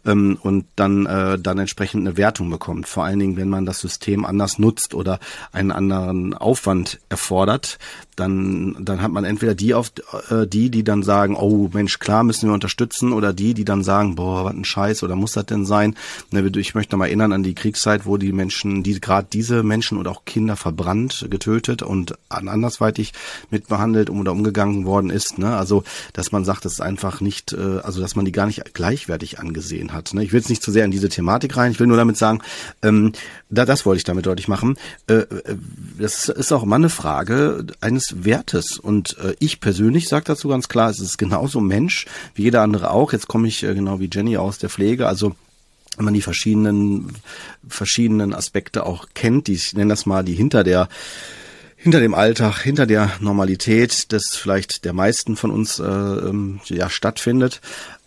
ähm, und dann äh, dann entsprechend eine Wertung bekommt. Vor allen Dingen, wenn man das System anders nutzt oder einen anderen Aufwand erfordert, dann dann hat man entweder die auf äh, die, die dann sagen, oh Mensch, klar müssen wir unterstützen, oder die, die dann sagen, boah, was ein Scheiß oder muss das denn sein? Ne, ich möchte mal erinnern an die Kriegszeit, wo die Menschen, die gerade diese Menschen oder auch Kinder verbrannt, getötet und andersweitig mitbehandelt oder umgegangen worden ist. Ne? Also, dass man sagt, das ist einfach nicht, äh, also dass man die gar nicht gleichwertig angesehen hat. Ne? Ich will jetzt nicht zu sehr in diese Thematik rein. Ich will nur damit sagen, ähm, da, das wollte ich damit deutlich machen. Äh, äh das ist auch immer eine Frage eines Wertes. Und äh, ich persönlich sage dazu ganz klar, es ist genauso Mensch wie jeder andere auch. Jetzt komme ich äh, genau wie Jenny aus der Pflege. Also wenn man die verschiedenen verschiedenen Aspekte auch kennt, die ich nenne das mal die hinter der hinter dem Alltag, hinter der Normalität, das vielleicht der meisten von uns äh, ähm, ja stattfindet,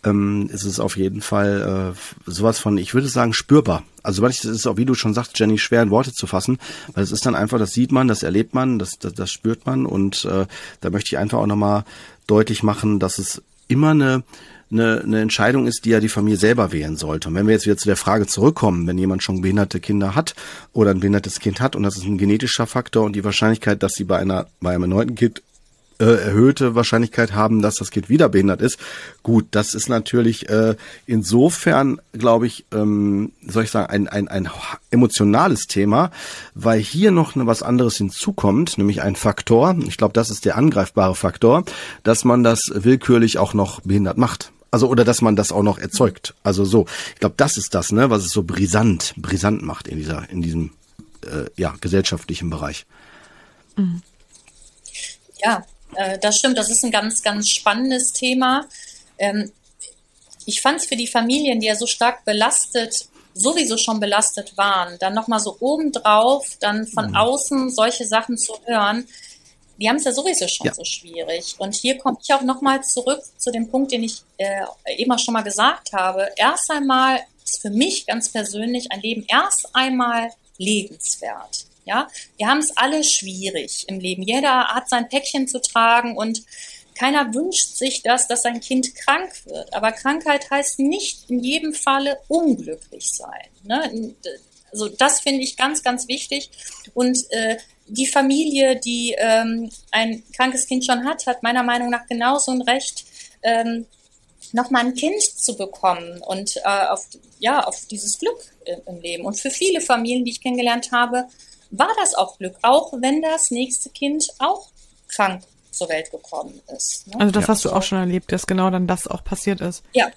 ähm, ist es auf jeden Fall äh, sowas von, ich würde sagen, spürbar. Also das ist auch, wie du schon sagst, Jenny, schwer in Worte zu fassen, weil es ist dann einfach, das sieht man, das erlebt man, das, das, das spürt man und äh, da möchte ich einfach auch nochmal deutlich machen, dass es immer eine eine, eine Entscheidung ist, die ja die Familie selber wählen sollte. Und wenn wir jetzt wieder zu der Frage zurückkommen, wenn jemand schon behinderte Kinder hat oder ein behindertes Kind hat und das ist ein genetischer Faktor und die Wahrscheinlichkeit, dass sie bei einer bei einem erneuten Kind äh, erhöhte Wahrscheinlichkeit haben, dass das Kind wieder behindert ist. Gut, das ist natürlich äh, insofern, glaube ich, ähm, soll ich sagen, ein, ein, ein emotionales Thema, weil hier noch ne, was anderes hinzukommt, nämlich ein Faktor, ich glaube, das ist der angreifbare Faktor, dass man das willkürlich auch noch behindert macht. Also oder dass man das auch noch erzeugt. Also so, ich glaube, das ist das, ne, was es so brisant, brisant macht in dieser, in diesem äh, ja gesellschaftlichen Bereich. Mhm. Ja, äh, das stimmt. Das ist ein ganz, ganz spannendes Thema. Ähm, ich fand es für die Familien, die ja so stark belastet, sowieso schon belastet waren, dann nochmal so obendrauf, dann von mhm. außen solche Sachen zu hören, die haben es ja sowieso schon ja. so schwierig. Und hier komme ich auch nochmal zurück zu dem Punkt, den ich äh, eben auch schon mal gesagt habe. Erst einmal ist für mich ganz persönlich ein Leben erst einmal lebenswert. Ja, wir haben es alle schwierig im Leben. Jeder hat sein Päckchen zu tragen und keiner wünscht sich das, dass sein Kind krank wird. Aber Krankheit heißt nicht in jedem Falle unglücklich sein. Ne? Also das finde ich ganz, ganz wichtig. Und äh, die Familie, die ähm, ein krankes Kind schon hat, hat meiner Meinung nach genauso ein Recht, ähm, nochmal ein Kind zu bekommen und äh, auf, ja, auf dieses Glück im Leben. Und für viele Familien, die ich kennengelernt habe, war das auch Glück, auch wenn das nächste Kind auch krank zur Welt gekommen ist. Ne? Also das ja. hast du auch schon erlebt, dass genau dann das auch passiert ist. Ja.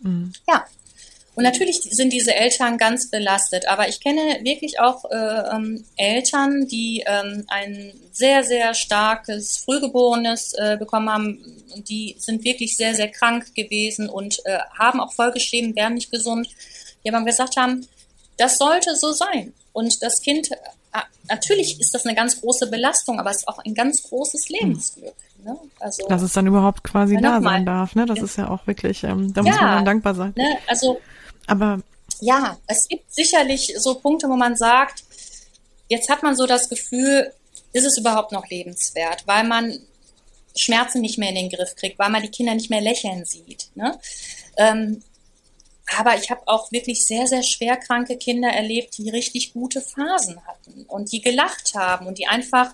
Mhm. Ja, und natürlich sind diese Eltern ganz belastet, aber ich kenne wirklich auch äh, ähm, Eltern, die ähm, ein sehr, sehr starkes Frühgeborenes äh, bekommen haben. Und die sind wirklich sehr, sehr krank gewesen und äh, haben auch vollgeschrieben, werden nicht gesund. Die aber gesagt haben, das sollte so sein. Und das Kind, äh, natürlich ist das eine ganz große Belastung, aber es ist auch ein ganz großes Lebensglück. Ne? Also, Dass es dann überhaupt quasi da sein darf, ne? Das ja. ist ja auch wirklich, ähm, da ja, muss man dann dankbar sein. Ne? Also aber ja, es gibt sicherlich so Punkte, wo man sagt, jetzt hat man so das Gefühl, ist es überhaupt noch lebenswert, weil man Schmerzen nicht mehr in den Griff kriegt, weil man die Kinder nicht mehr lächeln sieht. Ne? Ähm, aber ich habe auch wirklich sehr, sehr schwerkranke Kinder erlebt, die richtig gute Phasen hatten und die gelacht haben und die einfach,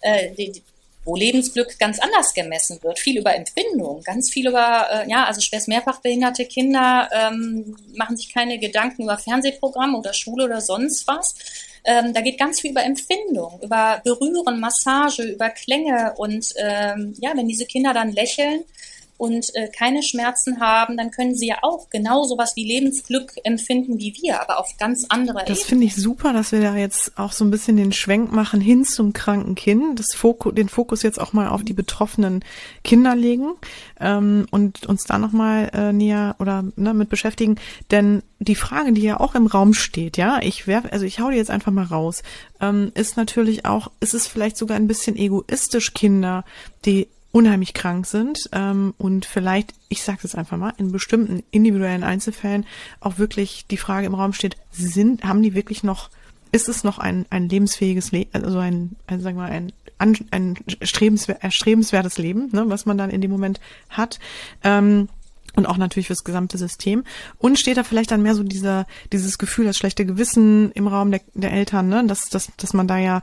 äh, die, wo Lebensglück ganz anders gemessen wird, viel über Empfindung, ganz viel über, äh, ja, also schwerst mehrfach behinderte Kinder ähm, machen sich keine Gedanken über Fernsehprogramme oder Schule oder sonst was. Ähm, da geht ganz viel über Empfindung, über Berühren, Massage, über Klänge und ähm, ja, wenn diese Kinder dann lächeln, und äh, keine Schmerzen haben, dann können sie ja auch genau sowas wie Lebensglück empfinden wie wir, aber auf ganz andere Das finde ich super, dass wir da jetzt auch so ein bisschen den Schwenk machen hin zum kranken Kind, das Fokus, den Fokus jetzt auch mal auf die betroffenen Kinder legen ähm, und uns da nochmal äh, näher oder ne, mit beschäftigen. Denn die Frage, die ja auch im Raum steht, ja, ich werfe, also ich hau die jetzt einfach mal raus, ähm, ist natürlich auch, ist es vielleicht sogar ein bisschen egoistisch, Kinder, die unheimlich krank sind ähm, und vielleicht, ich sage es einfach mal, in bestimmten individuellen Einzelfällen auch wirklich die Frage im Raum steht, sind, haben die wirklich noch, ist es noch ein, ein lebensfähiges Leben, also ein, ein, sagen wir mal, ein ein erstrebenswer erstrebenswertes Leben, ne, was man dann in dem Moment hat. Ähm, und auch natürlich fürs gesamte System. Und steht da vielleicht dann mehr so dieser, dieses Gefühl, das schlechte Gewissen im Raum der, der Eltern, ne? dass, dass, dass man da ja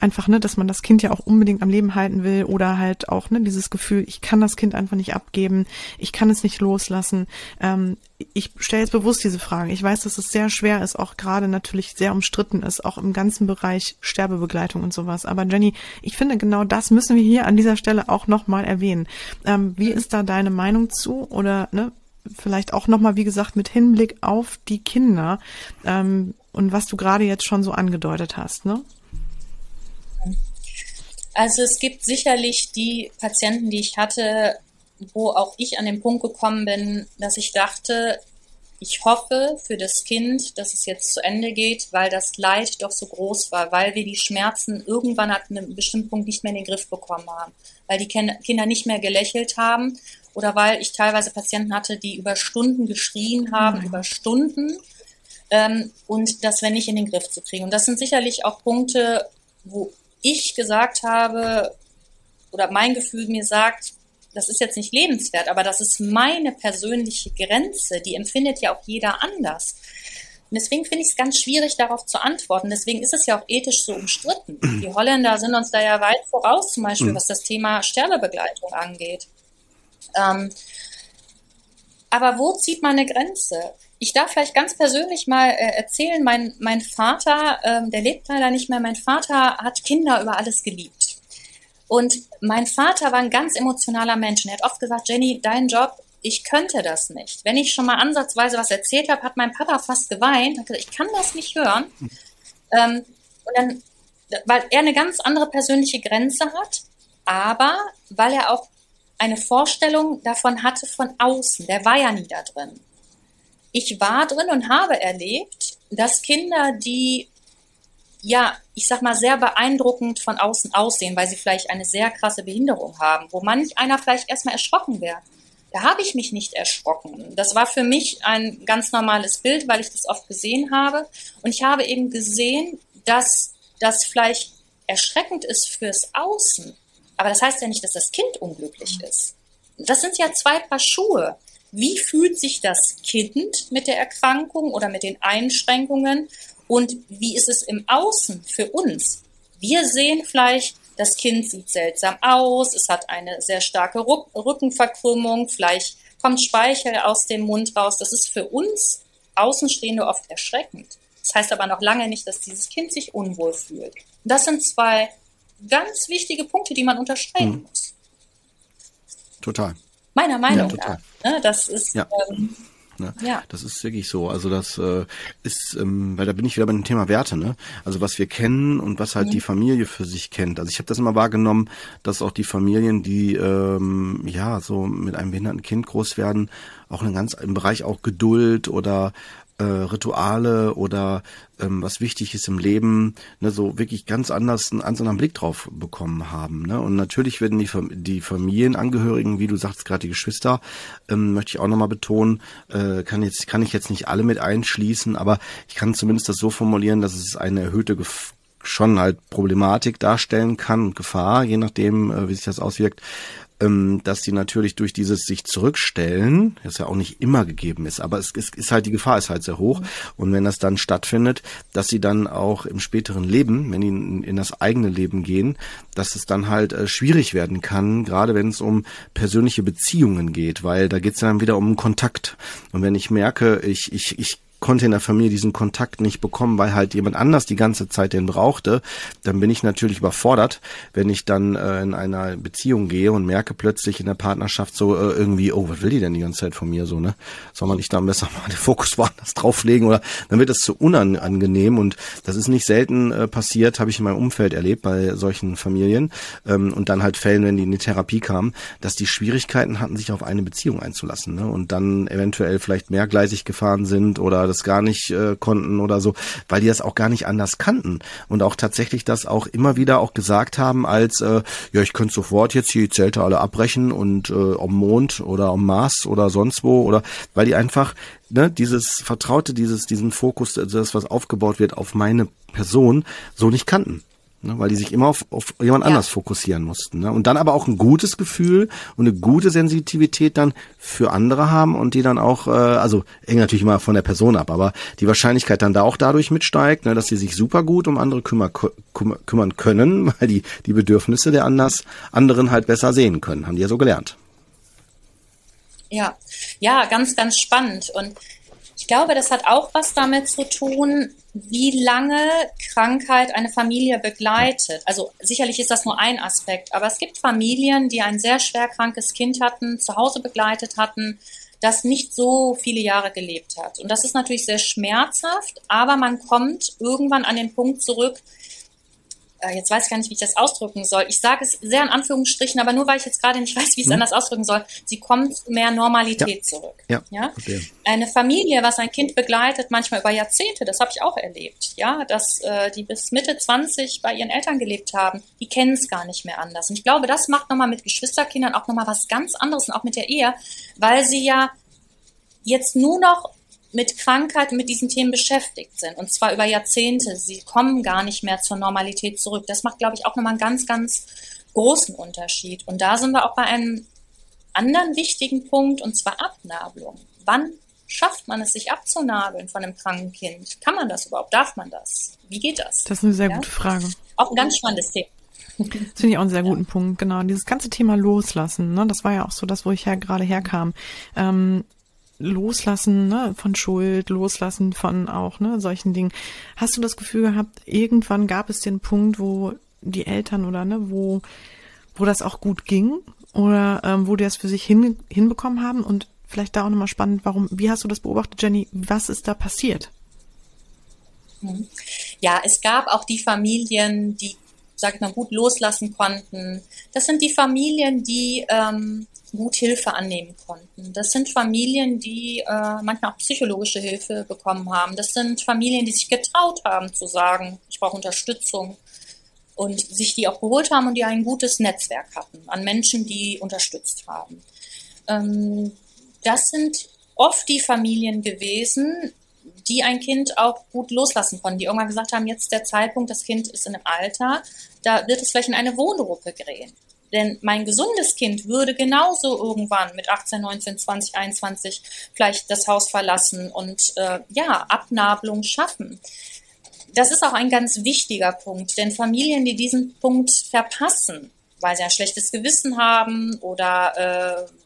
einfach, ne, dass man das Kind ja auch unbedingt am Leben halten will oder halt auch, ne, dieses Gefühl, ich kann das Kind einfach nicht abgeben, ich kann es nicht loslassen. Ähm, ich stelle jetzt bewusst diese Frage. Ich weiß, dass es sehr schwer ist, auch gerade natürlich sehr umstritten ist, auch im ganzen Bereich Sterbebegleitung und sowas. Aber Jenny, ich finde, genau das müssen wir hier an dieser Stelle auch nochmal erwähnen. Ähm, wie ist da deine Meinung zu? Oder, ne, vielleicht auch nochmal, wie gesagt, mit Hinblick auf die Kinder ähm, und was du gerade jetzt schon so angedeutet hast, ne? Also es gibt sicherlich die Patienten, die ich hatte, wo auch ich an den Punkt gekommen bin, dass ich dachte, ich hoffe für das Kind, dass es jetzt zu Ende geht, weil das Leid doch so groß war, weil wir die Schmerzen irgendwann an einem bestimmten Punkt nicht mehr in den Griff bekommen haben, weil die Kinder nicht mehr gelächelt haben oder weil ich teilweise Patienten hatte, die über Stunden geschrien haben, mhm. über Stunden ähm, und das wenn nicht in den Griff zu kriegen. Und das sind sicherlich auch Punkte, wo ich gesagt habe oder mein Gefühl mir sagt, das ist jetzt nicht lebenswert, aber das ist meine persönliche Grenze, die empfindet ja auch jeder anders. Und deswegen finde ich es ganz schwierig, darauf zu antworten. Deswegen ist es ja auch ethisch so umstritten. Die Holländer sind uns da ja weit voraus, zum Beispiel, mhm. was das Thema Sterbebegleitung angeht. Ähm, aber wo zieht man eine Grenze? Ich darf vielleicht ganz persönlich mal äh, erzählen, mein, mein Vater, ähm, der lebt leider nicht mehr, mein Vater hat Kinder über alles geliebt. Und mein Vater war ein ganz emotionaler Mensch. Und er hat oft gesagt, Jenny, dein Job, ich könnte das nicht. Wenn ich schon mal ansatzweise was erzählt habe, hat mein Papa fast geweint, hat gesagt, ich kann das nicht hören. Ähm, und dann, weil er eine ganz andere persönliche Grenze hat, aber weil er auch eine Vorstellung davon hatte von außen. Der war ja nie da drin ich war drin und habe erlebt, dass Kinder, die ja, ich sag mal, sehr beeindruckend von außen aussehen, weil sie vielleicht eine sehr krasse Behinderung haben, wo manch einer vielleicht erstmal erschrocken wäre. Da habe ich mich nicht erschrocken. Das war für mich ein ganz normales Bild, weil ich das oft gesehen habe. Und ich habe eben gesehen, dass das vielleicht erschreckend ist fürs Außen. Aber das heißt ja nicht, dass das Kind unglücklich ist. Das sind ja zwei Paar Schuhe wie fühlt sich das Kind mit der Erkrankung oder mit den Einschränkungen und wie ist es im Außen für uns? Wir sehen vielleicht, das Kind sieht seltsam aus, es hat eine sehr starke Rückenverkrümmung, vielleicht kommt Speichel aus dem Mund raus. Das ist für uns Außenstehende oft erschreckend. Das heißt aber noch lange nicht, dass dieses Kind sich unwohl fühlt. Das sind zwei ganz wichtige Punkte, die man unterscheiden hm. muss. Total. Meiner Meinung ja, nach. Ne? Das ist ja. Ähm, Ne? Ja. Das ist wirklich so. Also das äh, ist, ähm, weil da bin ich wieder bei dem Thema Werte, ne? Also was wir kennen und was halt mhm. die Familie für sich kennt. Also ich habe das immer wahrgenommen, dass auch die Familien, die ähm, ja so mit einem behinderten Kind groß werden, auch einen ganz im Bereich auch Geduld oder äh, Rituale oder ähm, was wichtig ist im Leben, ne, so wirklich ganz anders einen, einen anderen Blick drauf bekommen haben. Ne? Und natürlich werden die, die Familienangehörigen, wie du sagst, gerade die Geschwister, ähm, möchte ich auch nochmal betonen, äh, kann jetzt kann ich jetzt nicht alle mit einschließen, aber ich kann zumindest das so formulieren, dass es eine erhöhte Gef schon halt Problematik darstellen kann Gefahr, je nachdem, äh, wie sich das auswirkt, dass die natürlich durch dieses sich zurückstellen, das ja auch nicht immer gegeben ist, aber es ist, halt die Gefahr ist halt sehr hoch. Und wenn das dann stattfindet, dass sie dann auch im späteren Leben, wenn die in, in das eigene Leben gehen, dass es dann halt äh, schwierig werden kann, gerade wenn es um persönliche Beziehungen geht, weil da geht es dann wieder um Kontakt. Und wenn ich merke, ich, ich, ich konnte in der Familie diesen Kontakt nicht bekommen, weil halt jemand anders die ganze Zeit den brauchte, dann bin ich natürlich überfordert, wenn ich dann äh, in einer Beziehung gehe und merke plötzlich in der Partnerschaft so äh, irgendwie, oh, was will die denn die ganze Zeit von mir so, ne? Soll man nicht da besser mal den Fokus woanders drauflegen oder dann wird das zu unangenehm und das ist nicht selten äh, passiert, habe ich in meinem Umfeld erlebt bei solchen Familien ähm, und dann halt Fällen, wenn die in die Therapie kamen, dass die Schwierigkeiten hatten, sich auf eine Beziehung einzulassen ne? und dann eventuell vielleicht mehrgleisig gefahren sind oder das gar nicht äh, konnten oder so, weil die das auch gar nicht anders kannten und auch tatsächlich das auch immer wieder auch gesagt haben als, äh, ja, ich könnte sofort jetzt hier die Zelte alle abbrechen und äh, am Mond oder am Mars oder sonst wo oder weil die einfach ne, dieses Vertraute, dieses, diesen Fokus, das, was aufgebaut wird auf meine Person, so nicht kannten. Ne, weil die sich immer auf, auf jemand ja. anders fokussieren mussten. Ne? Und dann aber auch ein gutes Gefühl und eine gute Sensitivität dann für andere haben und die dann auch, äh, also hängt natürlich immer von der Person ab, aber die Wahrscheinlichkeit dann da auch dadurch mitsteigt, ne, dass sie sich super gut um andere kümmer, kümmer, kümmern können, weil die die Bedürfnisse der anders, anderen halt besser sehen können, haben die ja so gelernt. Ja, ja, ganz, ganz spannend und ich glaube, das hat auch was damit zu tun, wie lange Krankheit eine Familie begleitet. Also sicherlich ist das nur ein Aspekt, aber es gibt Familien, die ein sehr schwer krankes Kind hatten, zu Hause begleitet hatten, das nicht so viele Jahre gelebt hat. Und das ist natürlich sehr schmerzhaft, aber man kommt irgendwann an den Punkt zurück, jetzt weiß ich gar nicht, wie ich das ausdrücken soll. Ich sage es sehr in Anführungsstrichen, aber nur weil ich jetzt gerade nicht weiß, wie ich es hm. anders ausdrücken soll. Sie kommt zu mehr Normalität ja. zurück. Ja. ja? Okay. Eine Familie, was ein Kind begleitet, manchmal über Jahrzehnte, das habe ich auch erlebt. Ja, dass äh, die bis Mitte 20 bei ihren Eltern gelebt haben, die kennen es gar nicht mehr anders. Und ich glaube, das macht nochmal mit Geschwisterkindern auch nochmal was ganz anderes und auch mit der Ehe, weil sie ja jetzt nur noch mit Krankheit mit diesen Themen beschäftigt sind. Und zwar über Jahrzehnte. Sie kommen gar nicht mehr zur Normalität zurück. Das macht, glaube ich, auch nochmal einen ganz, ganz großen Unterschied. Und da sind wir auch bei einem anderen wichtigen Punkt, und zwar Abnabelung. Wann schafft man es, sich abzunabeln von einem kranken Kind? Kann man das überhaupt? Darf man das? Wie geht das? Das ist eine sehr ja? gute Frage. Auch ein ganz spannendes Thema. Das finde ich auch einen sehr guten ja. Punkt, genau. Dieses ganze Thema Loslassen, ne, das war ja auch so das, wo ich ja gerade herkam. Ähm, Loslassen ne, von Schuld, Loslassen von auch ne, solchen Dingen. Hast du das Gefühl gehabt, irgendwann gab es den Punkt, wo die Eltern oder ne, wo, wo das auch gut ging oder ähm, wo die das für sich hin, hinbekommen haben und vielleicht da auch nochmal spannend, warum, wie hast du das beobachtet, Jenny? Was ist da passiert? Mhm. Ja, es gab auch die Familien, die, sag ich mal, gut loslassen konnten. Das sind die Familien, die ähm, gut Hilfe annehmen konnten. Das sind Familien, die äh, manchmal auch psychologische Hilfe bekommen haben. Das sind Familien, die sich getraut haben zu sagen, ich brauche Unterstützung und sich die auch geholt haben und die ein gutes Netzwerk hatten an Menschen, die unterstützt haben. Ähm, das sind oft die Familien gewesen, die ein Kind auch gut loslassen konnten, die irgendwann gesagt haben, jetzt der Zeitpunkt, das Kind ist in einem Alter, da wird es vielleicht in eine Wohngruppe gehen. Denn mein gesundes Kind würde genauso irgendwann mit 18, 19, 20, 21 vielleicht das Haus verlassen und äh, ja, Abnabelung schaffen. Das ist auch ein ganz wichtiger Punkt, denn Familien, die diesen Punkt verpassen, weil sie ein schlechtes Gewissen haben oder äh,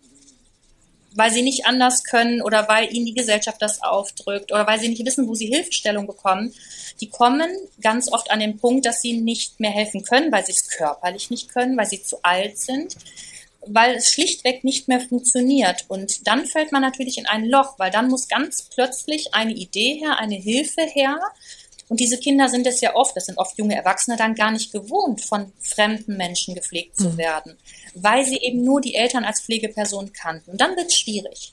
weil sie nicht anders können oder weil ihnen die Gesellschaft das aufdrückt oder weil sie nicht wissen, wo sie Hilfestellung bekommen, die kommen ganz oft an den Punkt, dass sie nicht mehr helfen können, weil sie es körperlich nicht können, weil sie zu alt sind, weil es schlichtweg nicht mehr funktioniert. Und dann fällt man natürlich in ein Loch, weil dann muss ganz plötzlich eine Idee her, eine Hilfe her. Und diese Kinder sind es ja oft, das sind oft junge Erwachsene, dann gar nicht gewohnt, von fremden Menschen gepflegt zu mhm. werden, weil sie eben nur die Eltern als Pflegeperson kannten. Und dann wird es schwierig.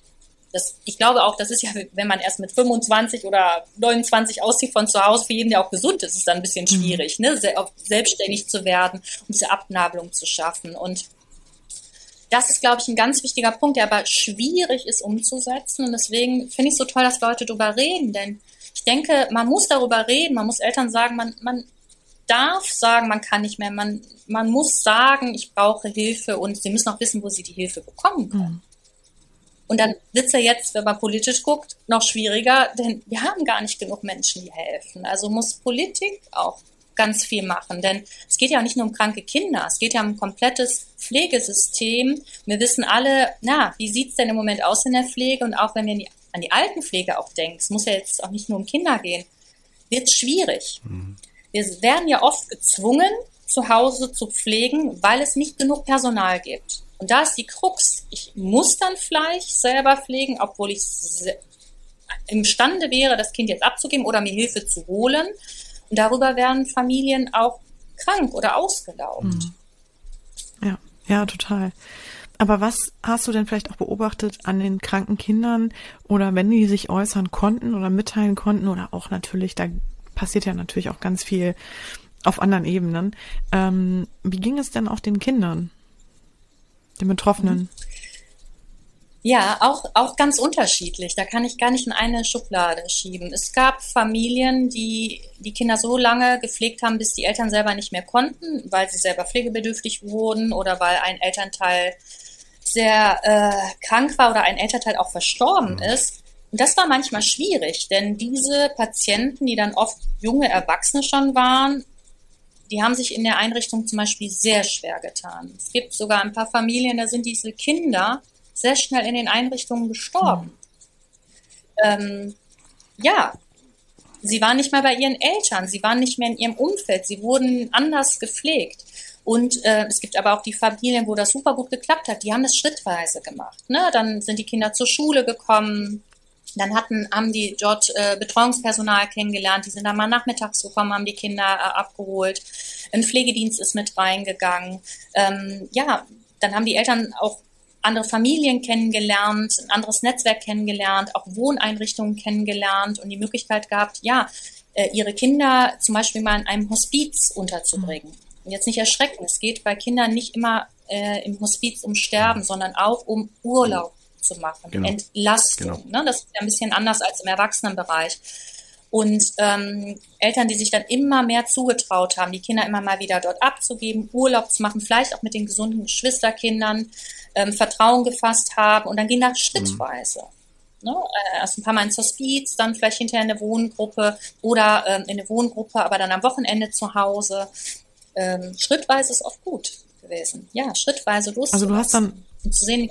Das, ich glaube auch, das ist ja, wenn man erst mit 25 oder 29 auszieht von zu Hause, für jeden, der auch gesund ist, ist es dann ein bisschen mhm. schwierig, ne? selbstständig zu werden und diese Abnabelung zu schaffen. Und das ist, glaube ich, ein ganz wichtiger Punkt, der aber schwierig ist umzusetzen. Und deswegen finde ich es so toll, dass Leute darüber reden, denn denke, man muss darüber reden, man muss Eltern sagen, man, man darf sagen, man kann nicht mehr, man, man muss sagen, ich brauche Hilfe und sie müssen auch wissen, wo sie die Hilfe bekommen können. Mhm. Und dann wird es ja jetzt, wenn man politisch guckt, noch schwieriger, denn wir haben gar nicht genug Menschen, die helfen. Also muss Politik auch ganz viel machen. Denn es geht ja auch nicht nur um kranke Kinder, es geht ja um ein komplettes Pflegesystem. Wir wissen alle, na, wie sieht's denn im Moment aus in der Pflege? Und auch wenn wir die, an die Altenpflege auch denken, es muss ja jetzt auch nicht nur um Kinder gehen, wird schwierig. Mhm. Wir werden ja oft gezwungen, zu Hause zu pflegen, weil es nicht genug Personal gibt. Und da ist die Krux. Ich muss dann Fleisch selber pflegen, obwohl ich imstande wäre, das Kind jetzt abzugeben oder mir Hilfe zu holen. Und darüber werden Familien auch krank oder ausgelaugt. Mhm. Ja, ja, total. Aber was hast du denn vielleicht auch beobachtet an den kranken Kindern oder wenn die sich äußern konnten oder mitteilen konnten oder auch natürlich, da passiert ja natürlich auch ganz viel auf anderen Ebenen. Ähm, wie ging es denn auch den Kindern? den Betroffenen? Ja, auch, auch ganz unterschiedlich. Da kann ich gar nicht in eine Schublade schieben. Es gab Familien, die die Kinder so lange gepflegt haben, bis die Eltern selber nicht mehr konnten, weil sie selber pflegebedürftig wurden oder weil ein Elternteil sehr äh, krank war oder ein Elternteil auch verstorben mhm. ist. Und das war manchmal schwierig, denn diese Patienten, die dann oft junge Erwachsene schon waren, die haben sich in der Einrichtung zum Beispiel sehr schwer getan. Es gibt sogar ein paar Familien, da sind diese Kinder sehr schnell in den Einrichtungen gestorben. Mhm. Ähm, ja, sie waren nicht mehr bei ihren Eltern, sie waren nicht mehr in ihrem Umfeld, sie wurden anders gepflegt. Und äh, es gibt aber auch die Familien, wo das super gut geklappt hat, die haben das schrittweise gemacht. Ne? Dann sind die Kinder zur Schule gekommen, dann hatten, haben die dort äh, Betreuungspersonal kennengelernt, die sind dann mal nachmittags gekommen, haben die Kinder äh, abgeholt. Ein Pflegedienst ist mit reingegangen. Ähm, ja, dann haben die Eltern auch andere Familien kennengelernt, ein anderes Netzwerk kennengelernt, auch Wohneinrichtungen kennengelernt und die Möglichkeit gehabt, ja, äh, ihre Kinder zum Beispiel mal in einem Hospiz unterzubringen. Und jetzt nicht erschrecken, es geht bei Kindern nicht immer äh, im Hospiz um Sterben, sondern auch um Urlaub zu machen, genau. Entlastung. Genau. Ne? Das ist ja ein bisschen anders als im Erwachsenenbereich. Und ähm, Eltern, die sich dann immer mehr zugetraut haben, die Kinder immer mal wieder dort abzugeben, Urlaub zu machen, vielleicht auch mit den gesunden Geschwisterkindern, ähm, Vertrauen gefasst haben und dann ging das schrittweise. Mhm. Ne? Äh, erst ein paar Mal ins Hospiz, dann vielleicht hinterher in eine Wohngruppe oder ähm, in eine Wohngruppe, aber dann am Wochenende zu Hause. Ähm, schrittweise ist oft gut gewesen. Ja, schrittweise los. Also du hast dann zu sehen,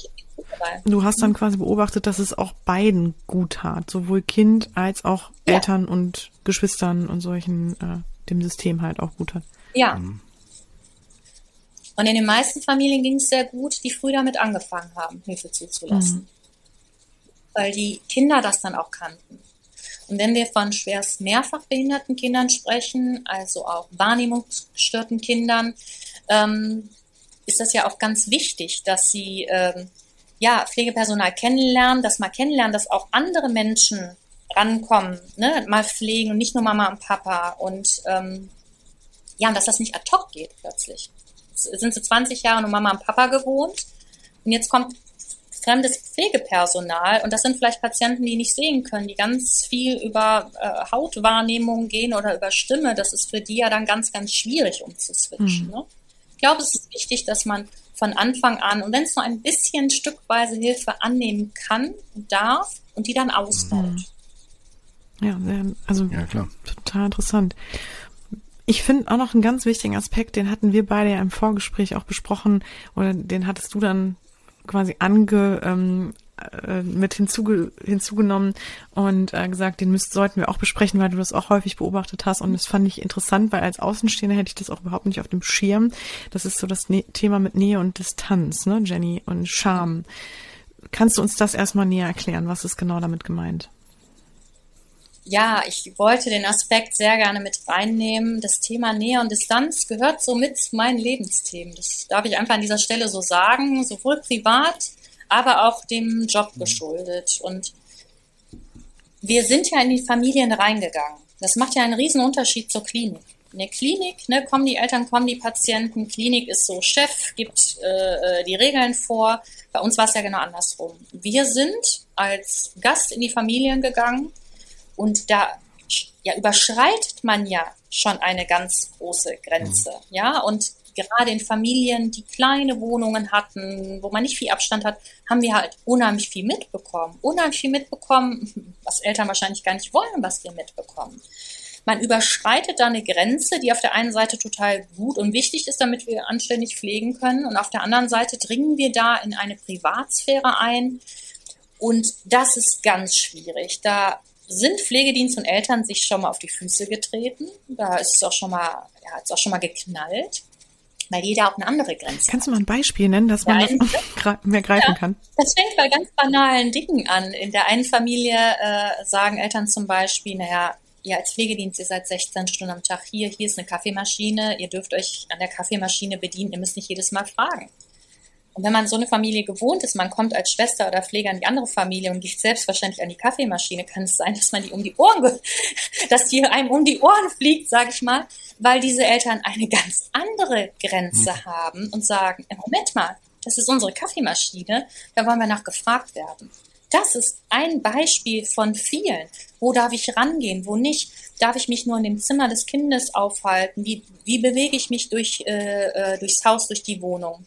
Du hast dann quasi beobachtet, dass es auch beiden gut tat, sowohl Kind als auch ja. Eltern und Geschwistern und solchen, äh, dem System halt auch gut hat. Ja, mhm. Und in den meisten Familien ging es sehr gut, die früh damit angefangen haben, Hilfe zuzulassen. Mhm. Weil die Kinder das dann auch kannten. Und wenn wir von schwerst mehrfach behinderten Kindern sprechen, also auch wahrnehmungsgestörten Kindern, ähm, ist das ja auch ganz wichtig, dass sie ähm, ja Pflegepersonal kennenlernen, dass mal kennenlernen, dass auch andere Menschen rankommen, ne, mal pflegen und nicht nur Mama und Papa und ähm, ja, und dass das nicht ad hoc geht plötzlich sind sie 20 Jahre nur Mama und Papa gewohnt. Und jetzt kommt fremdes Pflegepersonal und das sind vielleicht Patienten, die nicht sehen können, die ganz viel über äh, Hautwahrnehmung gehen oder über Stimme. Das ist für die ja dann ganz, ganz schwierig umzuswitchen. Mhm. Ne? Ich glaube, es ist wichtig, dass man von Anfang an und wenn es nur ein bisschen stückweise Hilfe annehmen kann und darf und die dann ausbaut. Mhm. Ja, sehr, also ja, klar. total interessant. Ich finde auch noch einen ganz wichtigen Aspekt, den hatten wir beide ja im Vorgespräch auch besprochen, oder den hattest du dann quasi ange, ähm, äh, mit hinzuge hinzugenommen und äh, gesagt, den müsst, sollten wir auch besprechen, weil du das auch häufig beobachtet hast. Und das fand ich interessant, weil als Außenstehender hätte ich das auch überhaupt nicht auf dem Schirm. Das ist so das ne Thema mit Nähe und Distanz, ne, Jenny, und Scham. Kannst du uns das erstmal näher erklären? Was ist genau damit gemeint? Ja, ich wollte den Aspekt sehr gerne mit reinnehmen. Das Thema Nähe und Distanz gehört so mit zu meinen Lebensthemen. Das darf ich einfach an dieser Stelle so sagen, sowohl privat, aber auch dem Job mhm. geschuldet. Und wir sind ja in die Familien reingegangen. Das macht ja einen riesen Unterschied zur Klinik. In der Klinik ne, kommen die Eltern, kommen die Patienten. Klinik ist so Chef, gibt äh, äh die Regeln vor. Bei uns war es ja genau andersrum. Wir sind als Gast in die Familien gegangen und da ja, überschreitet man ja schon eine ganz große Grenze. Mhm. Ja, und gerade in Familien, die kleine Wohnungen hatten, wo man nicht viel Abstand hat, haben wir halt unheimlich viel mitbekommen. Unheimlich viel mitbekommen, was Eltern wahrscheinlich gar nicht wollen, was wir mitbekommen. Man überschreitet da eine Grenze, die auf der einen Seite total gut und wichtig ist, damit wir anständig pflegen können. Und auf der anderen Seite dringen wir da in eine Privatsphäre ein. Und das ist ganz schwierig. Da sind Pflegedienst und Eltern sich schon mal auf die Füße getreten. Da ist es auch schon mal, ja, hat es auch schon mal geknallt, weil jeder auch eine andere Grenze Kannst du mal ein Beispiel nennen, dass man ja, das mehr greifen ja, kann? Das fängt bei ganz banalen Dingen an. In der einen Familie äh, sagen Eltern zum Beispiel, naja, ihr als Pflegedienst, ihr seid 16 Stunden am Tag hier, hier ist eine Kaffeemaschine, ihr dürft euch an der Kaffeemaschine bedienen, ihr müsst nicht jedes Mal fragen. Und wenn man so eine Familie gewohnt ist, man kommt als Schwester oder Pfleger in die andere Familie und geht selbstverständlich an die Kaffeemaschine, kann es sein, dass man die um die Ohren, dass die einem um die Ohren fliegt, sage ich mal, weil diese Eltern eine ganz andere Grenze mhm. haben und sagen, Moment mal, das ist unsere Kaffeemaschine, da wollen wir nach gefragt werden. Das ist ein Beispiel von vielen. Wo darf ich rangehen, wo nicht? Darf ich mich nur in dem Zimmer des Kindes aufhalten? Wie, wie bewege ich mich durch, äh, äh durchs Haus, durch die Wohnung?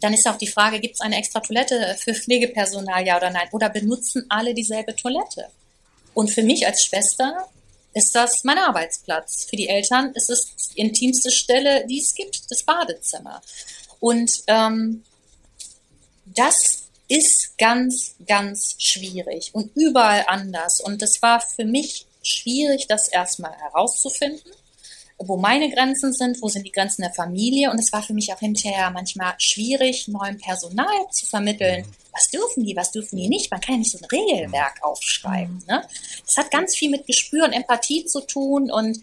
Dann ist auch die Frage, gibt es eine extra Toilette für Pflegepersonal, ja oder nein? Oder benutzen alle dieselbe Toilette? Und für mich als Schwester ist das mein Arbeitsplatz. Für die Eltern ist es die intimste Stelle, die es gibt, das Badezimmer. Und ähm, das ist ganz, ganz schwierig und überall anders. Und es war für mich schwierig, das erstmal herauszufinden, wo meine Grenzen sind, wo sind die Grenzen der Familie. Und es war für mich auch hinterher manchmal schwierig, neuem Personal zu vermitteln. Was dürfen die, was dürfen die nicht? Man kann ja nicht so ein Regelwerk aufschreiben. Ne? Das hat ganz viel mit Gespür und Empathie zu tun und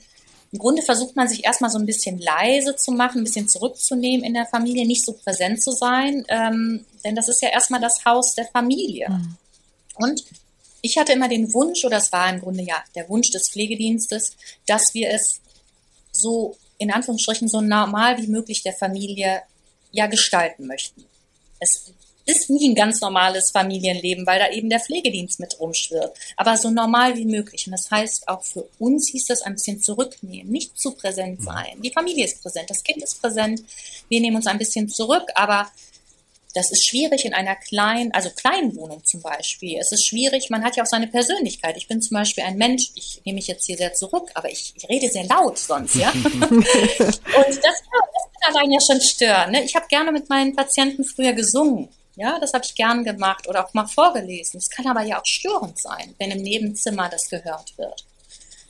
im Grunde versucht man sich erstmal so ein bisschen leise zu machen, ein bisschen zurückzunehmen in der Familie, nicht so präsent zu sein, ähm, denn das ist ja erstmal das Haus der Familie. Mhm. Und ich hatte immer den Wunsch, oder es war im Grunde ja der Wunsch des Pflegedienstes, dass wir es so in Anführungsstrichen so normal wie möglich der Familie ja gestalten möchten. Es ist nie ein ganz normales Familienleben, weil da eben der Pflegedienst mit rumschwirrt. Aber so normal wie möglich. Und das heißt, auch für uns hieß das ein bisschen zurücknehmen, nicht zu präsent mhm. sein. Die Familie ist präsent, das Kind ist präsent. Wir nehmen uns ein bisschen zurück, aber das ist schwierig in einer kleinen, also kleinen Wohnung zum Beispiel. Es ist schwierig, man hat ja auch seine Persönlichkeit. Ich bin zum Beispiel ein Mensch, ich nehme mich jetzt hier sehr zurück, aber ich, ich rede sehr laut sonst, ja. Und das, das kann allein ja schon stören. Ne? Ich habe gerne mit meinen Patienten früher gesungen. Ja, das habe ich gern gemacht oder auch mal vorgelesen. Es kann aber ja auch störend sein, wenn im Nebenzimmer das gehört wird.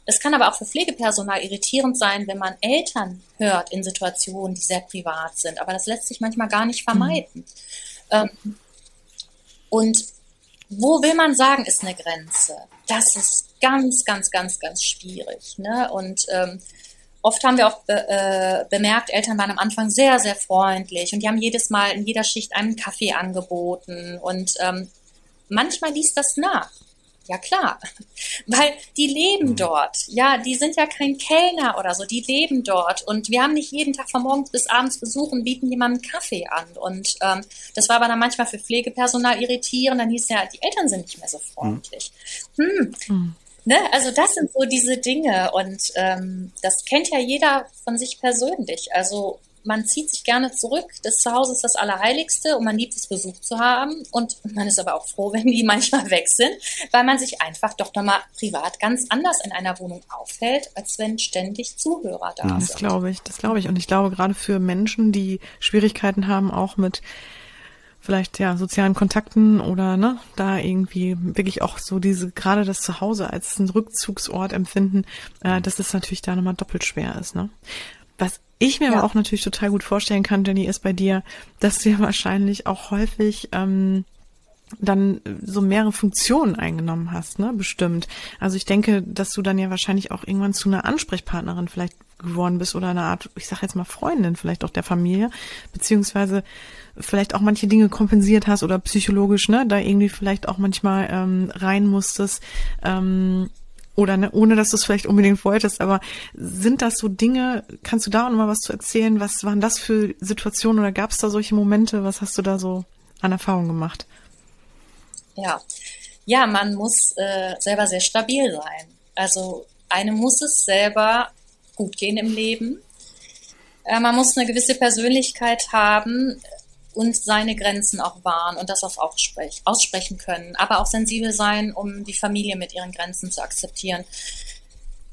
Es kann aber auch für Pflegepersonal irritierend sein, wenn man Eltern hört in Situationen, die sehr privat sind. Aber das lässt sich manchmal gar nicht vermeiden. Mhm. und wo will man sagen, ist eine Grenze? Das ist ganz, ganz, ganz, ganz schwierig. Ne? Und ähm, Oft haben wir auch be äh, bemerkt, Eltern waren am Anfang sehr, sehr freundlich und die haben jedes Mal in jeder Schicht einen Kaffee angeboten und ähm, manchmal ließ das nach. Ja klar, weil die leben mhm. dort. Ja, die sind ja kein Kellner oder so, die leben dort und wir haben nicht jeden Tag von morgens bis abends Besuch und bieten jemandem Kaffee an. Und ähm, das war aber dann manchmal für Pflegepersonal irritierend. Dann hieß es ja, die Eltern sind nicht mehr so freundlich. Hm. Hm. Ne? Also das sind so diese Dinge und ähm, das kennt ja jeder von sich persönlich. Also man zieht sich gerne zurück. Das Zuhause ist das Allerheiligste und man liebt es, Besuch zu haben. Und man ist aber auch froh, wenn die manchmal weg sind, weil man sich einfach doch nochmal privat ganz anders in einer Wohnung aufhält, als wenn ständig Zuhörer da das sind. Das glaube ich, das glaube ich. Und ich glaube gerade für Menschen, die Schwierigkeiten haben, auch mit vielleicht ja sozialen Kontakten oder ne, da irgendwie wirklich auch so diese gerade das Zuhause als einen Rückzugsort empfinden, äh, dass es natürlich da nochmal doppelt schwer ist. Ne? Was ich mir ja. aber auch natürlich total gut vorstellen kann, Jenny, ist bei dir, dass du ja wahrscheinlich auch häufig ähm, dann so mehrere Funktionen eingenommen hast, ne, bestimmt. Also ich denke, dass du dann ja wahrscheinlich auch irgendwann zu einer Ansprechpartnerin vielleicht geworden bist oder eine Art, ich sag jetzt mal Freundin vielleicht auch der Familie, beziehungsweise vielleicht auch manche Dinge kompensiert hast oder psychologisch, ne, da irgendwie vielleicht auch manchmal ähm, rein musstest, ähm, oder ne, ohne dass du es vielleicht unbedingt wolltest, aber sind das so Dinge, kannst du da auch noch mal was zu erzählen? Was waren das für Situationen oder gab es da solche Momente? Was hast du da so an Erfahrung gemacht? Ja, ja, man muss äh, selber sehr stabil sein. Also eine muss es selber gut gehen im Leben. Äh, man muss eine gewisse Persönlichkeit haben und seine Grenzen auch wahren und das auch aussprechen können, aber auch sensibel sein, um die Familie mit ihren Grenzen zu akzeptieren.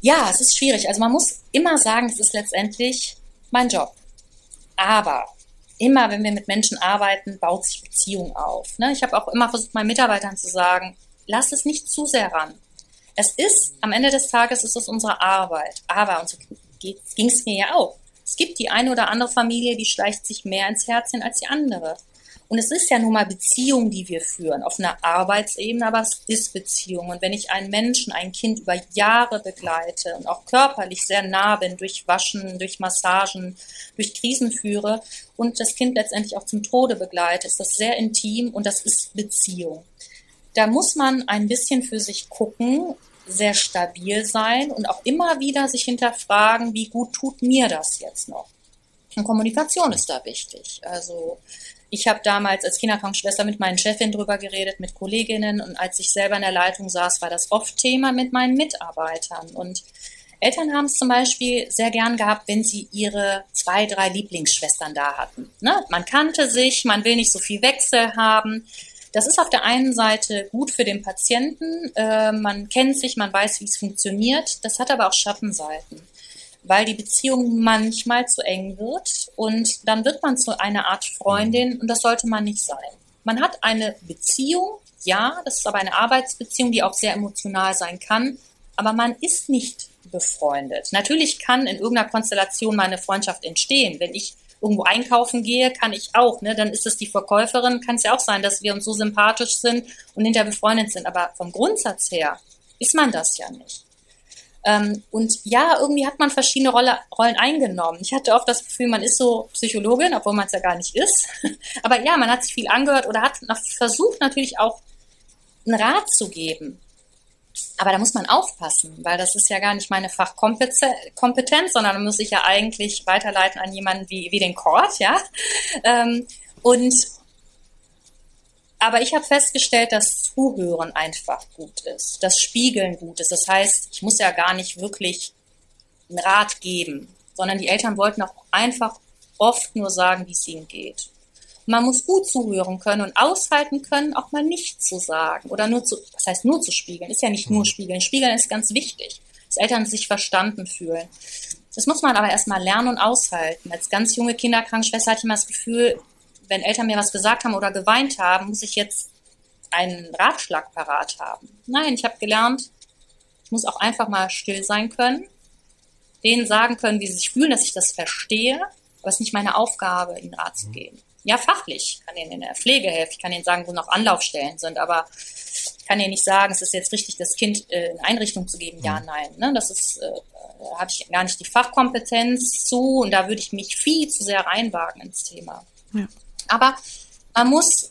Ja, es ist schwierig. Also man muss immer sagen, es ist letztendlich mein Job. Aber immer, wenn wir mit Menschen arbeiten, baut sich Beziehung auf. Ne? Ich habe auch immer versucht, meinen Mitarbeitern zu sagen, lass es nicht zu sehr ran. Es ist, am Ende des Tages ist es unsere Arbeit. Aber, und so ging es mir ja auch, es gibt die eine oder andere Familie, die schleicht sich mehr ins Herzchen als die andere. Und es ist ja nun mal Beziehung, die wir führen, auf einer Arbeitsebene, aber es ist Beziehung. Und wenn ich einen Menschen, ein Kind über Jahre begleite und auch körperlich sehr nah bin, durch Waschen, durch Massagen, durch Krisen führe und das Kind letztendlich auch zum Tode begleite, ist das sehr intim und das ist Beziehung. Da muss man ein bisschen für sich gucken, sehr stabil sein und auch immer wieder sich hinterfragen, wie gut tut mir das jetzt noch. Und Kommunikation ist da wichtig. Also Ich habe damals als Kinderkrankenschwester mit meinen Chefin drüber geredet, mit Kolleginnen und als ich selber in der Leitung saß, war das oft Thema mit meinen Mitarbeitern. Und Eltern haben es zum Beispiel sehr gern gehabt, wenn sie ihre zwei, drei Lieblingsschwestern da hatten. Ne? Man kannte sich, man will nicht so viel Wechsel haben. Das ist auf der einen Seite gut für den Patienten. Äh, man kennt sich, man weiß, wie es funktioniert. Das hat aber auch Schattenseiten weil die Beziehung manchmal zu eng wird und dann wird man zu einer Art Freundin und das sollte man nicht sein. Man hat eine Beziehung, ja, das ist aber eine Arbeitsbeziehung, die auch sehr emotional sein kann, aber man ist nicht befreundet. Natürlich kann in irgendeiner Konstellation meine Freundschaft entstehen. Wenn ich irgendwo einkaufen gehe, kann ich auch, ne, dann ist es die Verkäuferin, kann es ja auch sein, dass wir uns so sympathisch sind und hinterher befreundet sind. Aber vom Grundsatz her ist man das ja nicht. Ähm, und ja, irgendwie hat man verschiedene Rolle, Rollen eingenommen. Ich hatte oft das Gefühl, man ist so Psychologin, obwohl man es ja gar nicht ist. Aber ja, man hat sich viel angehört oder hat versucht natürlich auch einen Rat zu geben. Aber da muss man aufpassen, weil das ist ja gar nicht meine Fachkompetenz, sondern da muss ich ja eigentlich weiterleiten an jemanden wie, wie den Court, ja. Ähm, und aber ich habe festgestellt, dass Zuhören einfach gut ist, dass Spiegeln gut ist. Das heißt, ich muss ja gar nicht wirklich einen Rat geben, sondern die Eltern wollten auch einfach oft nur sagen, wie es ihnen geht. Man muss gut zuhören können und aushalten können, auch mal nichts zu sagen oder nur zu, das heißt nur zu spiegeln, ist ja nicht nur mhm. spiegeln. Spiegeln ist ganz wichtig, dass Eltern sich verstanden fühlen. Das muss man aber erstmal lernen und aushalten. Als ganz junge Kinderkrankenschwester hatte ich immer das Gefühl, wenn Eltern mir was gesagt haben oder geweint haben, muss ich jetzt einen Ratschlag parat haben. Nein, ich habe gelernt, ich muss auch einfach mal still sein können, denen sagen können, wie sie sich fühlen, dass ich das verstehe, aber es ist nicht meine Aufgabe, ihnen Rat zu geben. Ja, fachlich kann ihnen in der Pflege helfen, ich kann ihnen sagen, wo noch Anlaufstellen sind, aber ich kann ihnen nicht sagen, es ist jetzt richtig, das Kind äh, in Einrichtung zu geben. Ja, mhm. nein. Ne? Das ist, äh, da habe ich gar nicht die Fachkompetenz zu und da würde ich mich viel zu sehr reinwagen ins Thema. Ja. Aber man muss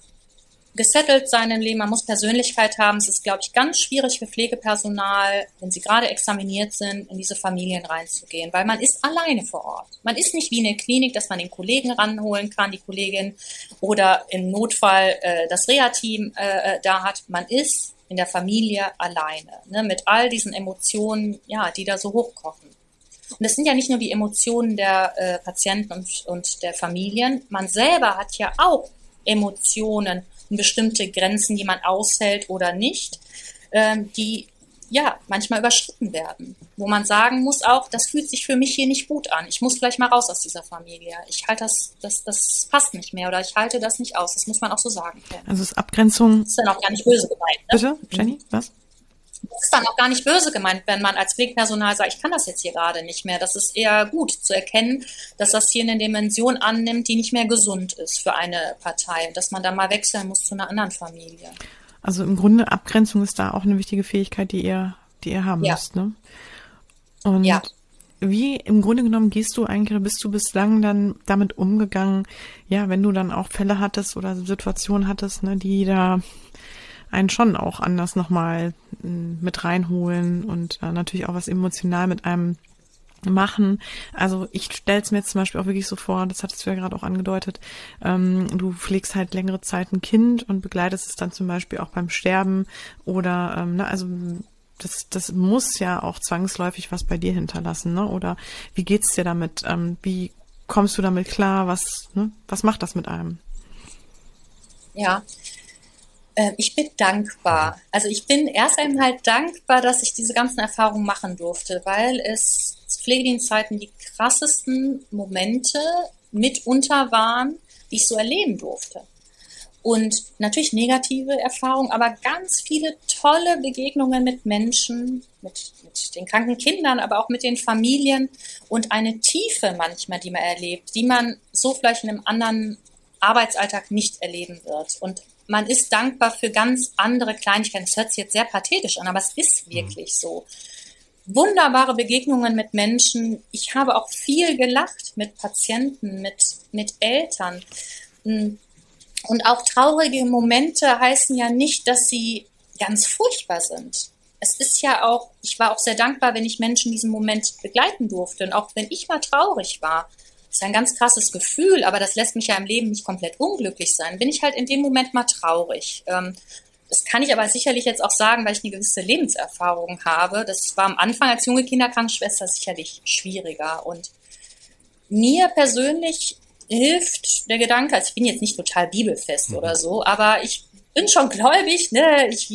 gesettelt sein im Leben, man muss Persönlichkeit haben. Es ist, glaube ich, ganz schwierig für Pflegepersonal, wenn sie gerade examiniert sind, in diese Familien reinzugehen, weil man ist alleine vor Ort. Man ist nicht wie in der Klinik, dass man den Kollegen ranholen kann, die Kollegin, oder im Notfall äh, das Reha-Team äh, äh da hat. Man ist in der Familie alleine, ne, mit all diesen Emotionen, ja, die da so hochkochen. Und es sind ja nicht nur die Emotionen der äh, Patienten und, und der Familien. Man selber hat ja auch Emotionen bestimmte Grenzen, die man aushält oder nicht, ähm, die ja manchmal überschritten werden. Wo man sagen muss auch, das fühlt sich für mich hier nicht gut an. Ich muss vielleicht mal raus aus dieser Familie. Ich halte das, das, das passt nicht mehr oder ich halte das nicht aus. Das muss man auch so sagen. Also ist Abgrenzung. Das ist dann auch gar nicht böse gemeint. Ne? Bitte, Jenny, was? Das ist dann auch gar nicht böse gemeint, wenn man als Pflegepersonal sagt, ich kann das jetzt hier gerade nicht mehr. Das ist eher gut zu erkennen, dass das hier eine Dimension annimmt, die nicht mehr gesund ist für eine Partei und dass man da mal wechseln muss zu einer anderen Familie. Also im Grunde Abgrenzung ist da auch eine wichtige Fähigkeit, die ihr, die ihr haben ja. müsst, ne? Und ja. wie im Grunde genommen gehst du eigentlich, bist du bislang dann damit umgegangen, ja, wenn du dann auch Fälle hattest oder Situationen hattest, ne, die da einen schon auch anders nochmal hm, mit reinholen und äh, natürlich auch was emotional mit einem machen. Also ich stelle es mir jetzt zum Beispiel auch wirklich so vor, das hattest du ja gerade auch angedeutet, ähm, du pflegst halt längere Zeit ein Kind und begleitest es dann zum Beispiel auch beim Sterben oder, ähm, ne, also das, das muss ja auch zwangsläufig was bei dir hinterlassen, ne? Oder wie geht's dir damit? Ähm, wie kommst du damit klar? Was, ne? was macht das mit einem? Ja, ich bin dankbar. Also ich bin erst einmal dankbar, dass ich diese ganzen Erfahrungen machen durfte, weil es Pflegedienstzeiten die krassesten Momente mitunter waren, die ich so erleben durfte. Und natürlich negative Erfahrungen, aber ganz viele tolle Begegnungen mit Menschen, mit, mit den kranken Kindern, aber auch mit den Familien und eine Tiefe manchmal, die man erlebt, die man so vielleicht in einem anderen Arbeitsalltag nicht erleben wird. Und man ist dankbar für ganz andere Kleinigkeiten. Das hört sich jetzt sehr pathetisch an, aber es ist mhm. wirklich mhm. so. Wunderbare Begegnungen mit Menschen. Ich habe auch viel gelacht mit Patienten, mit, mit Eltern. Hm. Und auch traurige Momente heißen ja nicht, dass sie ganz furchtbar sind. Es ist ja auch, ich war auch sehr dankbar, wenn ich Menschen diesen Moment begleiten durfte. Und auch wenn ich mal traurig war, Das ist ein ganz krasses Gefühl, aber das lässt mich ja im Leben nicht komplett unglücklich sein. Bin ich halt in dem Moment mal traurig. Ähm, das kann ich aber sicherlich jetzt auch sagen, weil ich eine gewisse Lebenserfahrung habe. Das war am Anfang als junge Kinderkrankenschwester sicherlich schwieriger. Und mir persönlich hilft der Gedanke, also ich bin jetzt nicht total bibelfest mhm. oder so, aber ich bin schon gläubig, ne? Ich,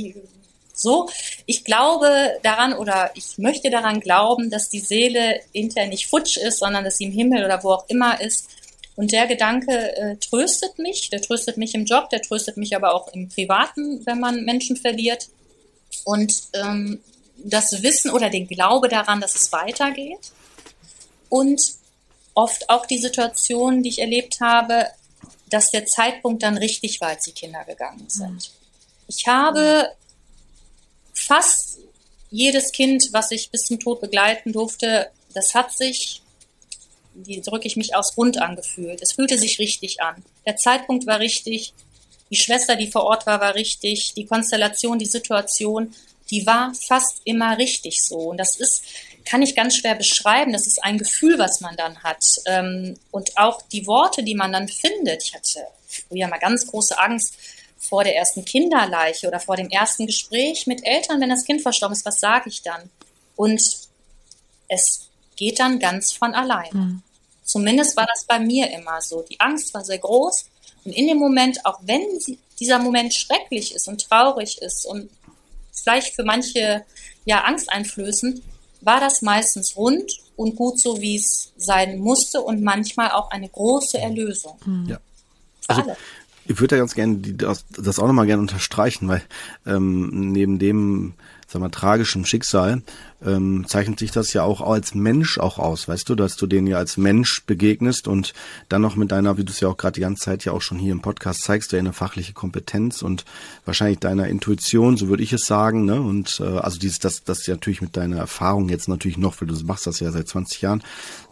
so, ich glaube daran oder ich möchte daran glauben, dass die Seele hinterher nicht futsch ist, sondern dass sie im Himmel oder wo auch immer ist. Und der Gedanke äh, tröstet mich, der tröstet mich im Job, der tröstet mich aber auch im Privaten, wenn man Menschen verliert. Und ähm, das Wissen oder den Glaube daran, dass es weitergeht. Und oft auch die Situation, die ich erlebt habe, dass der Zeitpunkt dann richtig war, als die Kinder gegangen sind. Ich habe fast jedes Kind, was ich bis zum Tod begleiten durfte, das hat sich, die drücke ich mich aus rund angefühlt. Es fühlte sich richtig an. Der Zeitpunkt war richtig. Die Schwester, die vor Ort war, war richtig. Die Konstellation, die Situation, die war fast immer richtig so. Und das ist, kann ich ganz schwer beschreiben. Das ist ein Gefühl, was man dann hat. Ähm, und auch die Worte, die man dann findet. Ich hatte früher mal ganz große Angst, vor der ersten Kinderleiche oder vor dem ersten Gespräch mit Eltern, wenn das Kind verstorben ist, was sage ich dann? Und es geht dann ganz von allein. Mhm. Zumindest war das bei mir immer so. Die Angst war sehr groß. Und in dem Moment, auch wenn dieser Moment schrecklich ist und traurig ist und vielleicht für manche ja angsteinflößend, war das meistens rund und gut so, wie es sein musste und manchmal auch eine große Erlösung. Ja. Also, ich würde ja ganz gerne die, das, das auch nochmal gerne unterstreichen, weil ähm, neben dem, sag mal, tragischen Schicksal ähm, zeichnet sich das ja auch als Mensch auch aus, weißt du, dass du denen ja als Mensch begegnest und dann noch mit deiner, wie du es ja auch gerade die ganze Zeit ja auch schon hier im Podcast zeigst, du ja eine fachliche Kompetenz und wahrscheinlich deiner Intuition, so würde ich es sagen, ne? Und äh, also dieses, das, das ja natürlich mit deiner Erfahrung jetzt natürlich noch, weil du machst das ja seit 20 Jahren,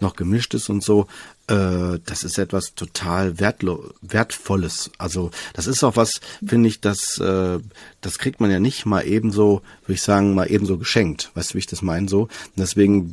noch gemischt ist und so, äh, das ist etwas total wertlo wertvolles. Also das ist auch was, finde ich, das äh, das kriegt man ja nicht mal ebenso, würde ich sagen, mal ebenso geschenkt. Weißt du, wie ich das meine so? Und deswegen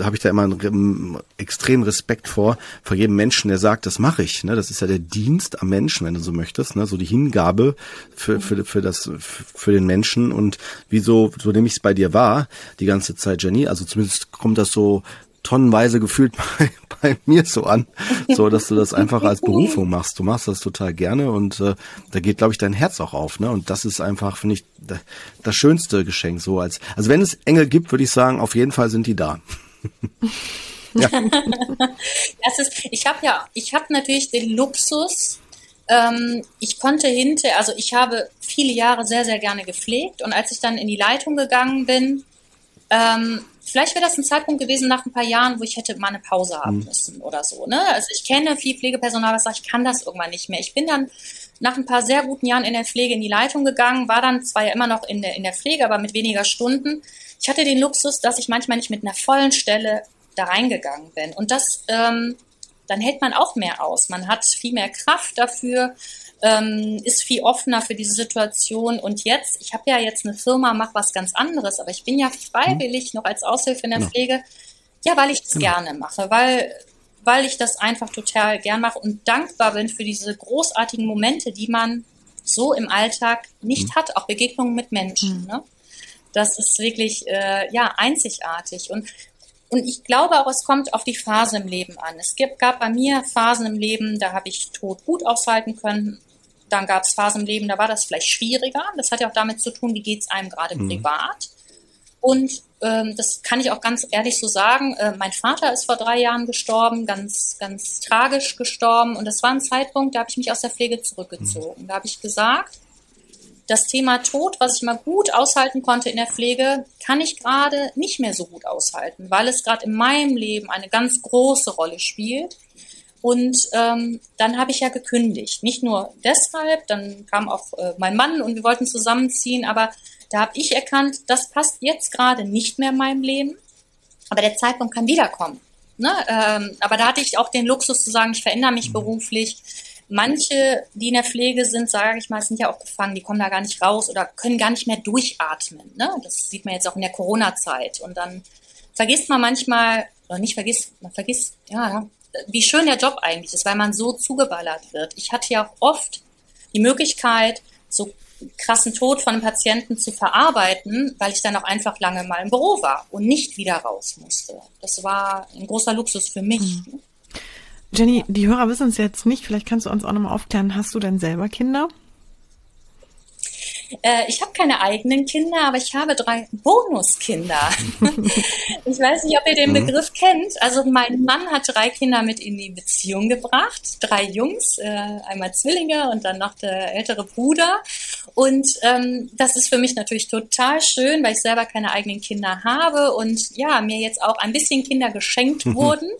habe ich da immer einen extrem Respekt vor vor jedem Menschen, der sagt, das mache ich. Ne? Das ist ja der Dienst am Menschen, wenn du so möchtest. Ne? So die Hingabe für für für das für den Menschen und wieso so nehme ich es bei dir wahr die ganze Zeit, Jenny. Also zumindest kommt das so tonnenweise gefühlt bei, bei mir so an, so dass du das einfach als Berufung machst. Du machst das total gerne und äh, da geht, glaube ich, dein Herz auch auf. Ne? Und das ist einfach, finde ich, da, das schönste Geschenk. So als, also wenn es Engel gibt, würde ich sagen, auf jeden Fall sind die da. ja. das ist, ich habe ja, ich habe natürlich den Luxus. Ähm, ich konnte hinter, also ich habe viele Jahre sehr, sehr gerne gepflegt und als ich dann in die Leitung gegangen bin, ähm, vielleicht wäre das ein Zeitpunkt gewesen nach ein paar Jahren, wo ich hätte mal eine Pause haben mhm. müssen oder so. Ne? Also ich kenne viel Pflegepersonal, was sagt, ich kann das irgendwann nicht mehr. Ich bin dann nach ein paar sehr guten Jahren in der Pflege in die Leitung gegangen, war dann zwar ja immer noch in der, in der Pflege, aber mit weniger Stunden. Ich hatte den Luxus, dass ich manchmal nicht mit einer vollen Stelle da reingegangen bin. Und das, ähm, dann hält man auch mehr aus. Man hat viel mehr Kraft dafür ähm, ist viel offener für diese Situation. Und jetzt, ich habe ja jetzt eine Firma, mache was ganz anderes, aber ich bin ja freiwillig noch als Aushilfe in der genau. Pflege, ja, weil ich es genau. gerne mache, weil weil ich das einfach total gern mache und dankbar bin für diese großartigen Momente, die man so im Alltag nicht mhm. hat, auch Begegnungen mit Menschen. Mhm. Ne? Das ist wirklich äh, ja einzigartig und und ich glaube auch, es kommt auf die Phase im Leben an. Es gibt, gab bei mir Phasen im Leben, da habe ich Tod gut aushalten können dann gab es Phasen im Leben, da war das vielleicht schwieriger. Das hat ja auch damit zu tun, wie geht es einem gerade mhm. privat. Und ähm, das kann ich auch ganz ehrlich so sagen. Äh, mein Vater ist vor drei Jahren gestorben, ganz, ganz tragisch gestorben. Und das war ein Zeitpunkt, da habe ich mich aus der Pflege zurückgezogen. Mhm. Da habe ich gesagt, das Thema Tod, was ich mal gut aushalten konnte in der Pflege, kann ich gerade nicht mehr so gut aushalten, weil es gerade in meinem Leben eine ganz große Rolle spielt. Und ähm, dann habe ich ja gekündigt. Nicht nur deshalb, dann kam auch äh, mein Mann und wir wollten zusammenziehen, aber da habe ich erkannt, das passt jetzt gerade nicht mehr in meinem Leben. Aber der Zeitpunkt kann wiederkommen. Ne? Ähm, aber da hatte ich auch den Luxus zu sagen, ich verändere mich mhm. beruflich. Manche, die in der Pflege sind, sage ich mal, sind ja auch gefangen, die kommen da gar nicht raus oder können gar nicht mehr durchatmen. Ne? Das sieht man jetzt auch in der Corona-Zeit. Und dann vergisst man manchmal, oder nicht vergisst, man vergisst, ja, wie schön der Job eigentlich ist, weil man so zugeballert wird. Ich hatte ja auch oft die Möglichkeit, so krassen Tod von einem Patienten zu verarbeiten, weil ich dann auch einfach lange mal im Büro war und nicht wieder raus musste. Das war ein großer Luxus für mich. Mhm. Jenny, die Hörer wissen es jetzt nicht, vielleicht kannst du uns auch nochmal aufklären, hast du denn selber Kinder? Äh, ich habe keine eigenen Kinder, aber ich habe drei Bonuskinder. ich weiß nicht, ob ihr den mhm. Begriff kennt. Also mein Mann hat drei Kinder mit in die Beziehung gebracht. Drei Jungs, äh, einmal Zwillinge und dann noch der ältere Bruder. Und ähm, das ist für mich natürlich total schön, weil ich selber keine eigenen Kinder habe und ja, mir jetzt auch ein bisschen Kinder geschenkt wurden.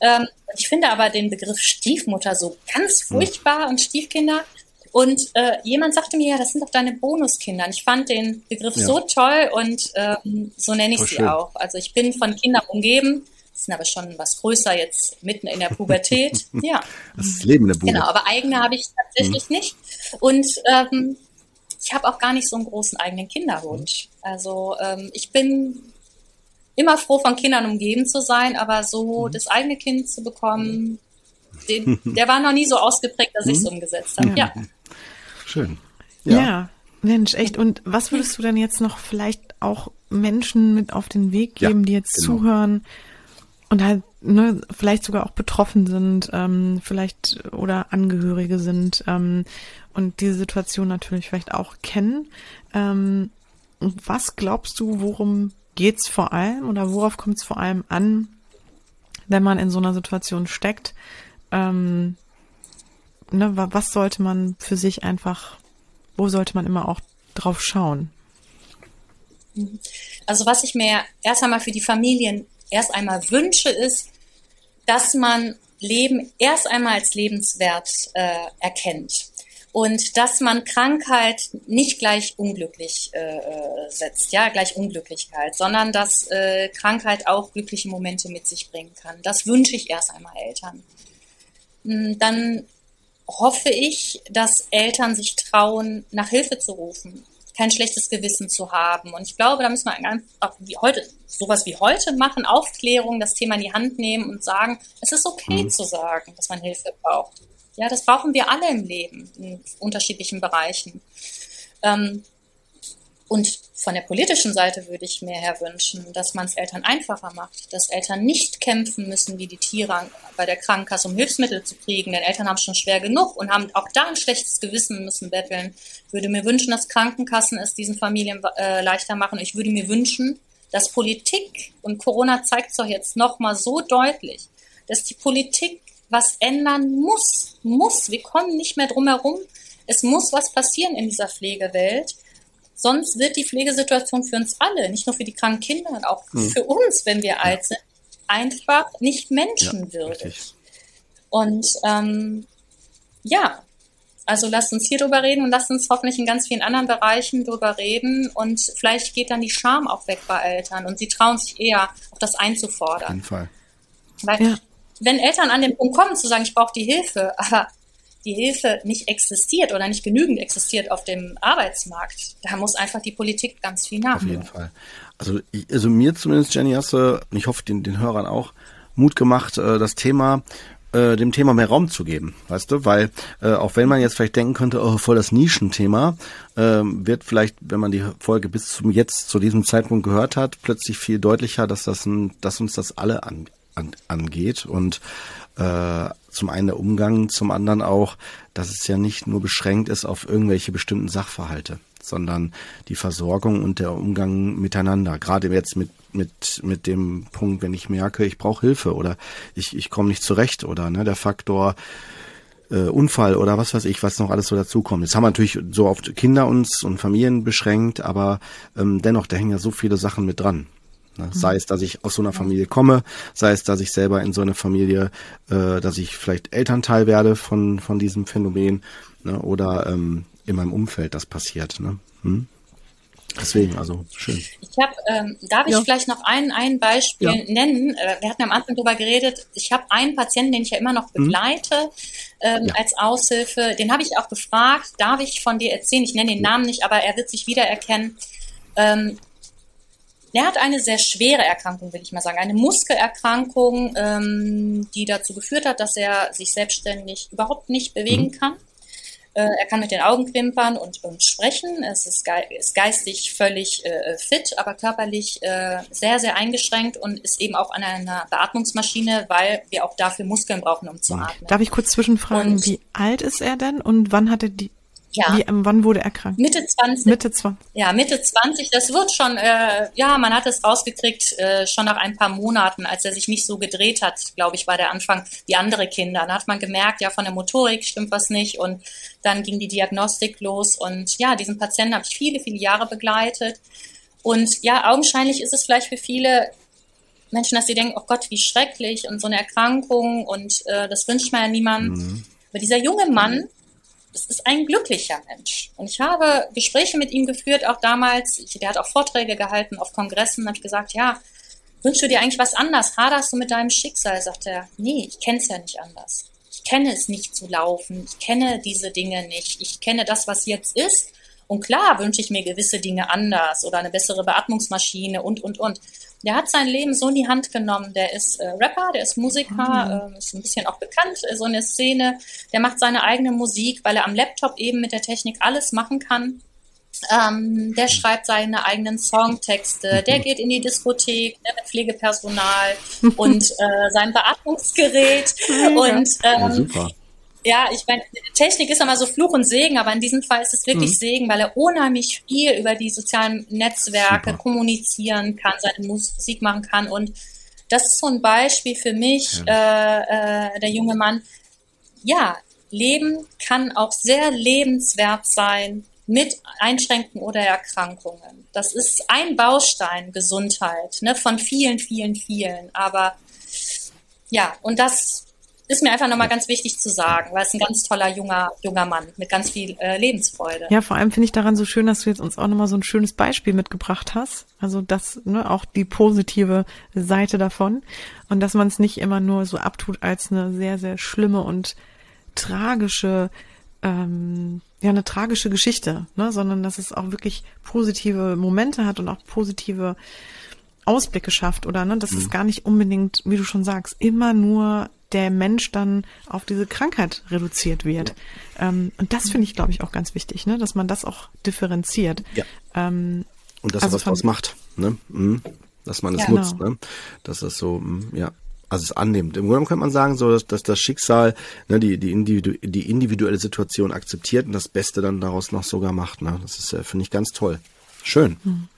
Ähm, ich finde aber den Begriff Stiefmutter so ganz mhm. furchtbar und Stiefkinder und äh, jemand sagte mir, ja, das sind doch deine Bonuskinder. Und ich fand den Begriff ja. so toll und ähm, so nenne ich Voll sie schön. auch. Also ich bin von Kindern umgeben, sind aber schon was größer jetzt mitten in der Pubertät. ja. Das Leben der Pubertät. Genau, aber eigene habe ich tatsächlich mhm. nicht. Und ähm, ich habe auch gar nicht so einen großen eigenen Kinderwunsch. Also ähm, ich bin immer froh, von Kindern umgeben zu sein, aber so mhm. das eigene Kind zu bekommen, den, der war noch nie so ausgeprägt, dass ich es mhm. umgesetzt habe. Ja. Schön. Ja. ja. Mensch, echt. Und was würdest du denn jetzt noch vielleicht auch Menschen mit auf den Weg geben, ja, die jetzt genau. zuhören und halt ne, vielleicht sogar auch betroffen sind, ähm, vielleicht oder Angehörige sind ähm, und diese Situation natürlich vielleicht auch kennen. Ähm, was glaubst du, worum geht's vor allem oder worauf kommt es vor allem an, wenn man in so einer Situation steckt? Ähm, ne, was sollte man für sich einfach, wo sollte man immer auch drauf schauen? Also was ich mir erst einmal für die Familien erst einmal wünsche, ist, dass man Leben erst einmal als lebenswert äh, erkennt und dass man Krankheit nicht gleich unglücklich äh, äh, setzt, ja, gleich Unglücklichkeit, sondern dass äh, Krankheit auch glückliche Momente mit sich bringen kann. Das wünsche ich erst einmal Eltern. Hm, dann hoffe ich, dass Eltern sich trauen, nach Hilfe zu rufen, kein schlechtes Gewissen zu haben. Und ich glaube, da müssen wir einfach wie heute, sowas wie heute machen, Aufklärung, das Thema in die Hand nehmen und sagen, es ist okay mhm. zu sagen, dass man Hilfe braucht. Ja, das brauchen wir alle im Leben, in unterschiedlichen Bereichen. Ähm, und von der politischen Seite würde ich mir her wünschen, dass man es Eltern einfacher macht, dass Eltern nicht kämpfen müssen wie die Tiere bei der Krankenkasse, um Hilfsmittel zu kriegen, denn Eltern haben schon schwer genug und haben auch da ein schlechtes Gewissen müssen betteln. Ich würde mir wünschen, dass Krankenkassen es diesen Familien äh, leichter machen. Ich würde mir wünschen, dass Politik, und Corona zeigt es doch jetzt nochmal so deutlich, dass die Politik was ändern muss, muss. Wir kommen nicht mehr drum herum. Es muss was passieren in dieser Pflegewelt Sonst wird die Pflegesituation für uns alle, nicht nur für die kranken Kinder, auch mhm. für uns, wenn wir ja. alt sind, einfach nicht menschenwürdig. Ja, und ähm, ja, also lasst uns hier drüber reden und lasst uns hoffentlich in ganz vielen anderen Bereichen drüber reden und vielleicht geht dann die Scham auch weg bei Eltern und sie trauen sich eher, auch das einzufordern. Auf jeden Fall. Weil ja. wenn Eltern an den Punkt kommen zu sagen, ich brauche die Hilfe, aber die Hilfe nicht existiert oder nicht genügend existiert auf dem Arbeitsmarkt, da muss einfach die Politik ganz viel nachdenken. Auf jeden Fall. Also, also mir zumindest, Jenny, hast du, und ich hoffe den, den Hörern auch, Mut gemacht, äh, das Thema äh, dem Thema mehr Raum zu geben, weißt du, weil äh, auch wenn man jetzt vielleicht denken könnte, oh, voll das Nischenthema, äh, wird vielleicht, wenn man die Folge bis zum jetzt zu diesem Zeitpunkt gehört hat, plötzlich viel deutlicher, dass das ein, dass uns das alle an, an, angeht und äh, zum einen der Umgang, zum anderen auch, dass es ja nicht nur beschränkt ist auf irgendwelche bestimmten Sachverhalte, sondern die Versorgung und der Umgang miteinander. Gerade jetzt mit mit mit dem Punkt, wenn ich merke, ich brauche Hilfe oder ich ich komme nicht zurecht oder ne der Faktor äh, Unfall oder was weiß ich, was noch alles so dazukommt. Jetzt haben wir natürlich so auf Kinder uns und Familien beschränkt, aber ähm, dennoch, da hängen ja so viele Sachen mit dran. Ne? Sei es, dass ich aus so einer Familie komme, sei es, dass ich selber in so einer Familie, äh, dass ich vielleicht Elternteil werde von, von diesem Phänomen ne? oder ähm, in meinem Umfeld das passiert. Ne? Hm? Deswegen, also schön. Ich habe, ähm, darf ich ja. vielleicht noch ein, ein Beispiel ja. nennen? Äh, wir hatten am Anfang darüber geredet. Ich habe einen Patienten, den ich ja immer noch hm? begleite ähm, ja. als Aushilfe. Den habe ich auch gefragt, darf ich von dir erzählen? Ich nenne den Namen nicht, aber er wird sich wiedererkennen. Ähm, er hat eine sehr schwere Erkrankung, will ich mal sagen, eine Muskelerkrankung, ähm, die dazu geführt hat, dass er sich selbstständig überhaupt nicht bewegen mhm. kann. Äh, er kann mit den Augen klimpern und, und sprechen. Es ist, ge ist geistig völlig äh, fit, aber körperlich äh, sehr, sehr eingeschränkt und ist eben auch an einer Beatmungsmaschine, weil wir auch dafür Muskeln brauchen, um zu atmen. Darf ich kurz zwischenfragen, und, wie alt ist er denn und wann hat er die ja. Wie, ähm, wann wurde er krank? Mitte 20. Mitte 20. Ja, Mitte 20. Das wird schon, äh, ja, man hat es rausgekriegt, äh, schon nach ein paar Monaten, als er sich nicht so gedreht hat, glaube ich, war der Anfang wie andere Kinder. Dann hat man gemerkt, ja, von der Motorik stimmt was nicht und dann ging die Diagnostik los und ja, diesen Patienten habe ich viele, viele Jahre begleitet. Und ja, augenscheinlich ist es vielleicht für viele Menschen, dass sie denken, oh Gott, wie schrecklich und so eine Erkrankung und äh, das wünscht man ja niemandem. Mhm. Aber dieser junge Mann, das ist ein glücklicher Mensch. Und ich habe Gespräche mit ihm geführt, auch damals. Der hat auch Vorträge gehalten auf Kongressen. Habe ich gesagt, ja, wünschst du dir eigentlich was anders? Haderst du mit deinem Schicksal? Sagt er, nee, ich kenne es ja nicht anders. Ich kenne es nicht zu laufen. Ich kenne diese Dinge nicht. Ich kenne das, was jetzt ist. Und klar wünsche ich mir gewisse Dinge anders oder eine bessere Beatmungsmaschine und, und, und. Der hat sein Leben so in die Hand genommen. Der ist äh, Rapper, der ist Musiker, äh, ist ein bisschen auch bekannt, äh, so eine Szene. Der macht seine eigene Musik, weil er am Laptop eben mit der Technik alles machen kann. Ähm, der schreibt seine eigenen Songtexte, der geht in die Diskothek ne, mit Pflegepersonal und äh, sein Beatmungsgerät. und ähm, ja, super ja, ich meine, Technik ist immer so Fluch und Segen, aber in diesem Fall ist es wirklich mhm. Segen, weil er unheimlich viel über die sozialen Netzwerke Super. kommunizieren kann, seine Musik machen kann. Und das ist so ein Beispiel für mich, ja. äh, äh, der junge Mann. Ja, Leben kann auch sehr lebenswert sein mit Einschränkungen oder Erkrankungen. Das ist ein Baustein Gesundheit, ne, von vielen, vielen, vielen. Aber ja, und das ist mir einfach nochmal ganz wichtig zu sagen, weil es ein ganz toller junger, junger Mann mit ganz viel äh, Lebensfreude. Ja, vor allem finde ich daran so schön, dass du jetzt uns auch nochmal so ein schönes Beispiel mitgebracht hast. Also das, ne, auch die positive Seite davon. Und dass man es nicht immer nur so abtut als eine sehr, sehr schlimme und tragische, ähm, ja, eine tragische Geschichte, ne, sondern dass es auch wirklich positive Momente hat und auch positive Ausblicke schafft oder ne, dass mhm. es gar nicht unbedingt, wie du schon sagst, immer nur der Mensch dann auf diese Krankheit reduziert wird. Ähm, und das finde ich, glaube ich, auch ganz wichtig, ne? dass man das auch differenziert. Ja. Ähm, und dass also er was draus macht, ne? Mhm. Dass man es ja, nutzt, genau. ne? Dass das so, mhm, ja, also es annimmt. Im Grunde könnte man sagen, so dass, dass das Schicksal ne, die, die, individu die individuelle Situation akzeptiert und das Beste dann daraus noch sogar macht. Ne? Das ist, äh, finde ich, ganz toll. Schön. Mhm.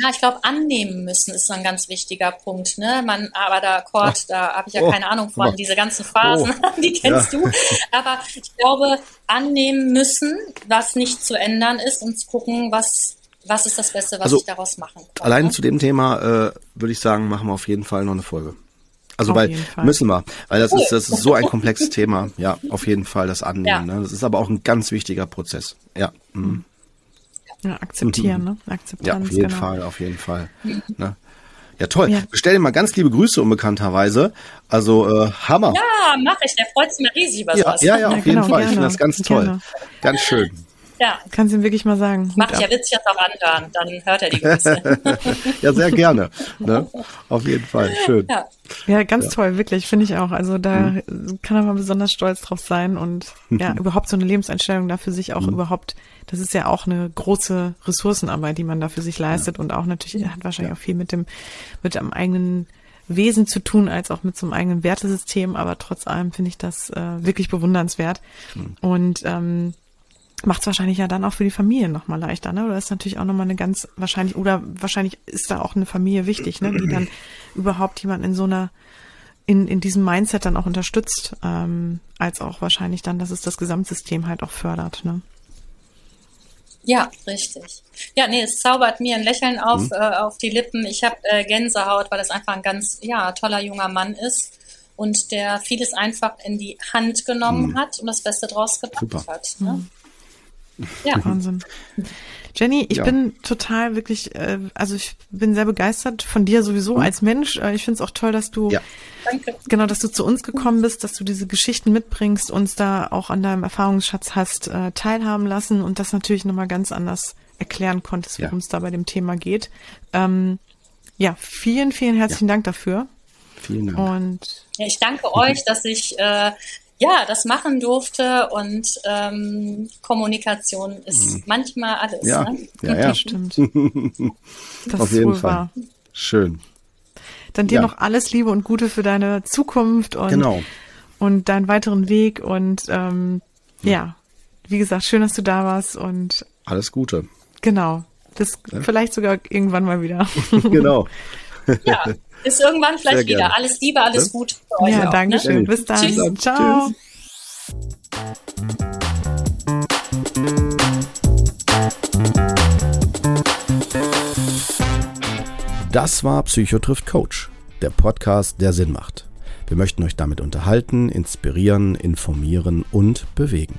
Ja, ich glaube, annehmen müssen ist ein ganz wichtiger Punkt. Ne? Man, aber da, Kurt, da habe ich ja oh, keine Ahnung von, diese ganzen Phasen, oh, die kennst ja. du. Aber ich glaube, annehmen müssen, was nicht zu ändern ist und zu gucken, was, was ist das Beste, was also, ich daraus machen kann. Allein ne? zu dem Thema äh, würde ich sagen, machen wir auf jeden Fall noch eine Folge. Also weil müssen wir, weil das ist das ist so ein komplexes Thema. Ja, auf jeden Fall das Annehmen. Ja. Ne? Das ist aber auch ein ganz wichtiger Prozess. Ja. Mhm. Ja, akzeptieren, ne? Akzeptanz, ja, auf jeden genau. Fall, auf jeden Fall. Ne? Ja, toll. Ja. Bestell dir mal ganz liebe Grüße unbekannterweise. Also äh, Hammer. Ja, mache ich. Der freut sich mir riesig über ja, sowas. Ja, ja, auf ja, jeden genau, Fall. Ich finde das ganz toll. Gerne. Ganz schön. Ja. Kannst du ihm wirklich mal sagen. Mach ich ja witzig jetzt auch anhören, dann hört er die Grüße. ja, sehr gerne. Ne? Auf jeden Fall. Schön. Ja, ja ganz ja. toll, wirklich, finde ich auch. Also da mhm. kann er mal besonders stolz drauf sein und ja, überhaupt so eine Lebenseinstellung da für sich auch mhm. überhaupt, das ist ja auch eine große Ressourcenarbeit, die man da für sich leistet ja. und auch natürlich hat wahrscheinlich auch viel mit dem, mit dem eigenen Wesen zu tun, als auch mit so einem eigenen Wertesystem, aber trotz allem finde ich das äh, wirklich bewundernswert. Mhm. Und ähm, macht es wahrscheinlich ja dann auch für die Familie nochmal leichter, ne? Oder ist natürlich auch nochmal eine ganz wahrscheinlich, oder wahrscheinlich ist da auch eine Familie wichtig, ne? Die dann überhaupt jemand in so einer, in, in diesem Mindset dann auch unterstützt, ähm, als auch wahrscheinlich dann, dass es das Gesamtsystem halt auch fördert, ne? Ja, richtig. Ja, nee, es zaubert mir ein Lächeln auf, mhm. äh, auf die Lippen. Ich habe äh, Gänsehaut, weil das einfach ein ganz, ja, toller junger Mann ist und der vieles einfach in die Hand genommen mhm. hat und das Beste draus gebracht hat. Ne? Mhm. Ja. Wahnsinn. Jenny, ich ja. bin total wirklich, äh, also ich bin sehr begeistert von dir sowieso mhm. als Mensch. Äh, ich finde es auch toll, dass du ja. Danke. genau, dass du zu uns gekommen bist, dass du diese Geschichten mitbringst, uns da auch an deinem Erfahrungsschatz hast äh, teilhaben lassen und das natürlich nochmal ganz anders erklären konntest, worum ja. es da bei dem Thema geht. Ähm, ja, vielen, vielen herzlichen Dank dafür. Vielen Dank. Und ja, ich danke euch, dass ich äh, ja, das machen durfte und ähm, Kommunikation ist mhm. manchmal alles. Ja, ne? ja, ja. Das stimmt. Das Auf jeden Fall. Wahr. Schön. Dann dir ja. noch alles Liebe und Gute für deine Zukunft und, genau. und deinen weiteren Weg und ähm, ja. ja, wie gesagt, schön, dass du da warst und alles Gute. Genau. Bis ja. vielleicht sogar irgendwann mal wieder. genau. Ja. Bis irgendwann vielleicht wieder. Alles Liebe, alles Gute für euch. Ja, auch, danke ne? schön. Bis dann. Tschüss. Ciao. Tschüss. Das war Psychotrift Coach, der Podcast, der Sinn macht. Wir möchten euch damit unterhalten, inspirieren, informieren und bewegen.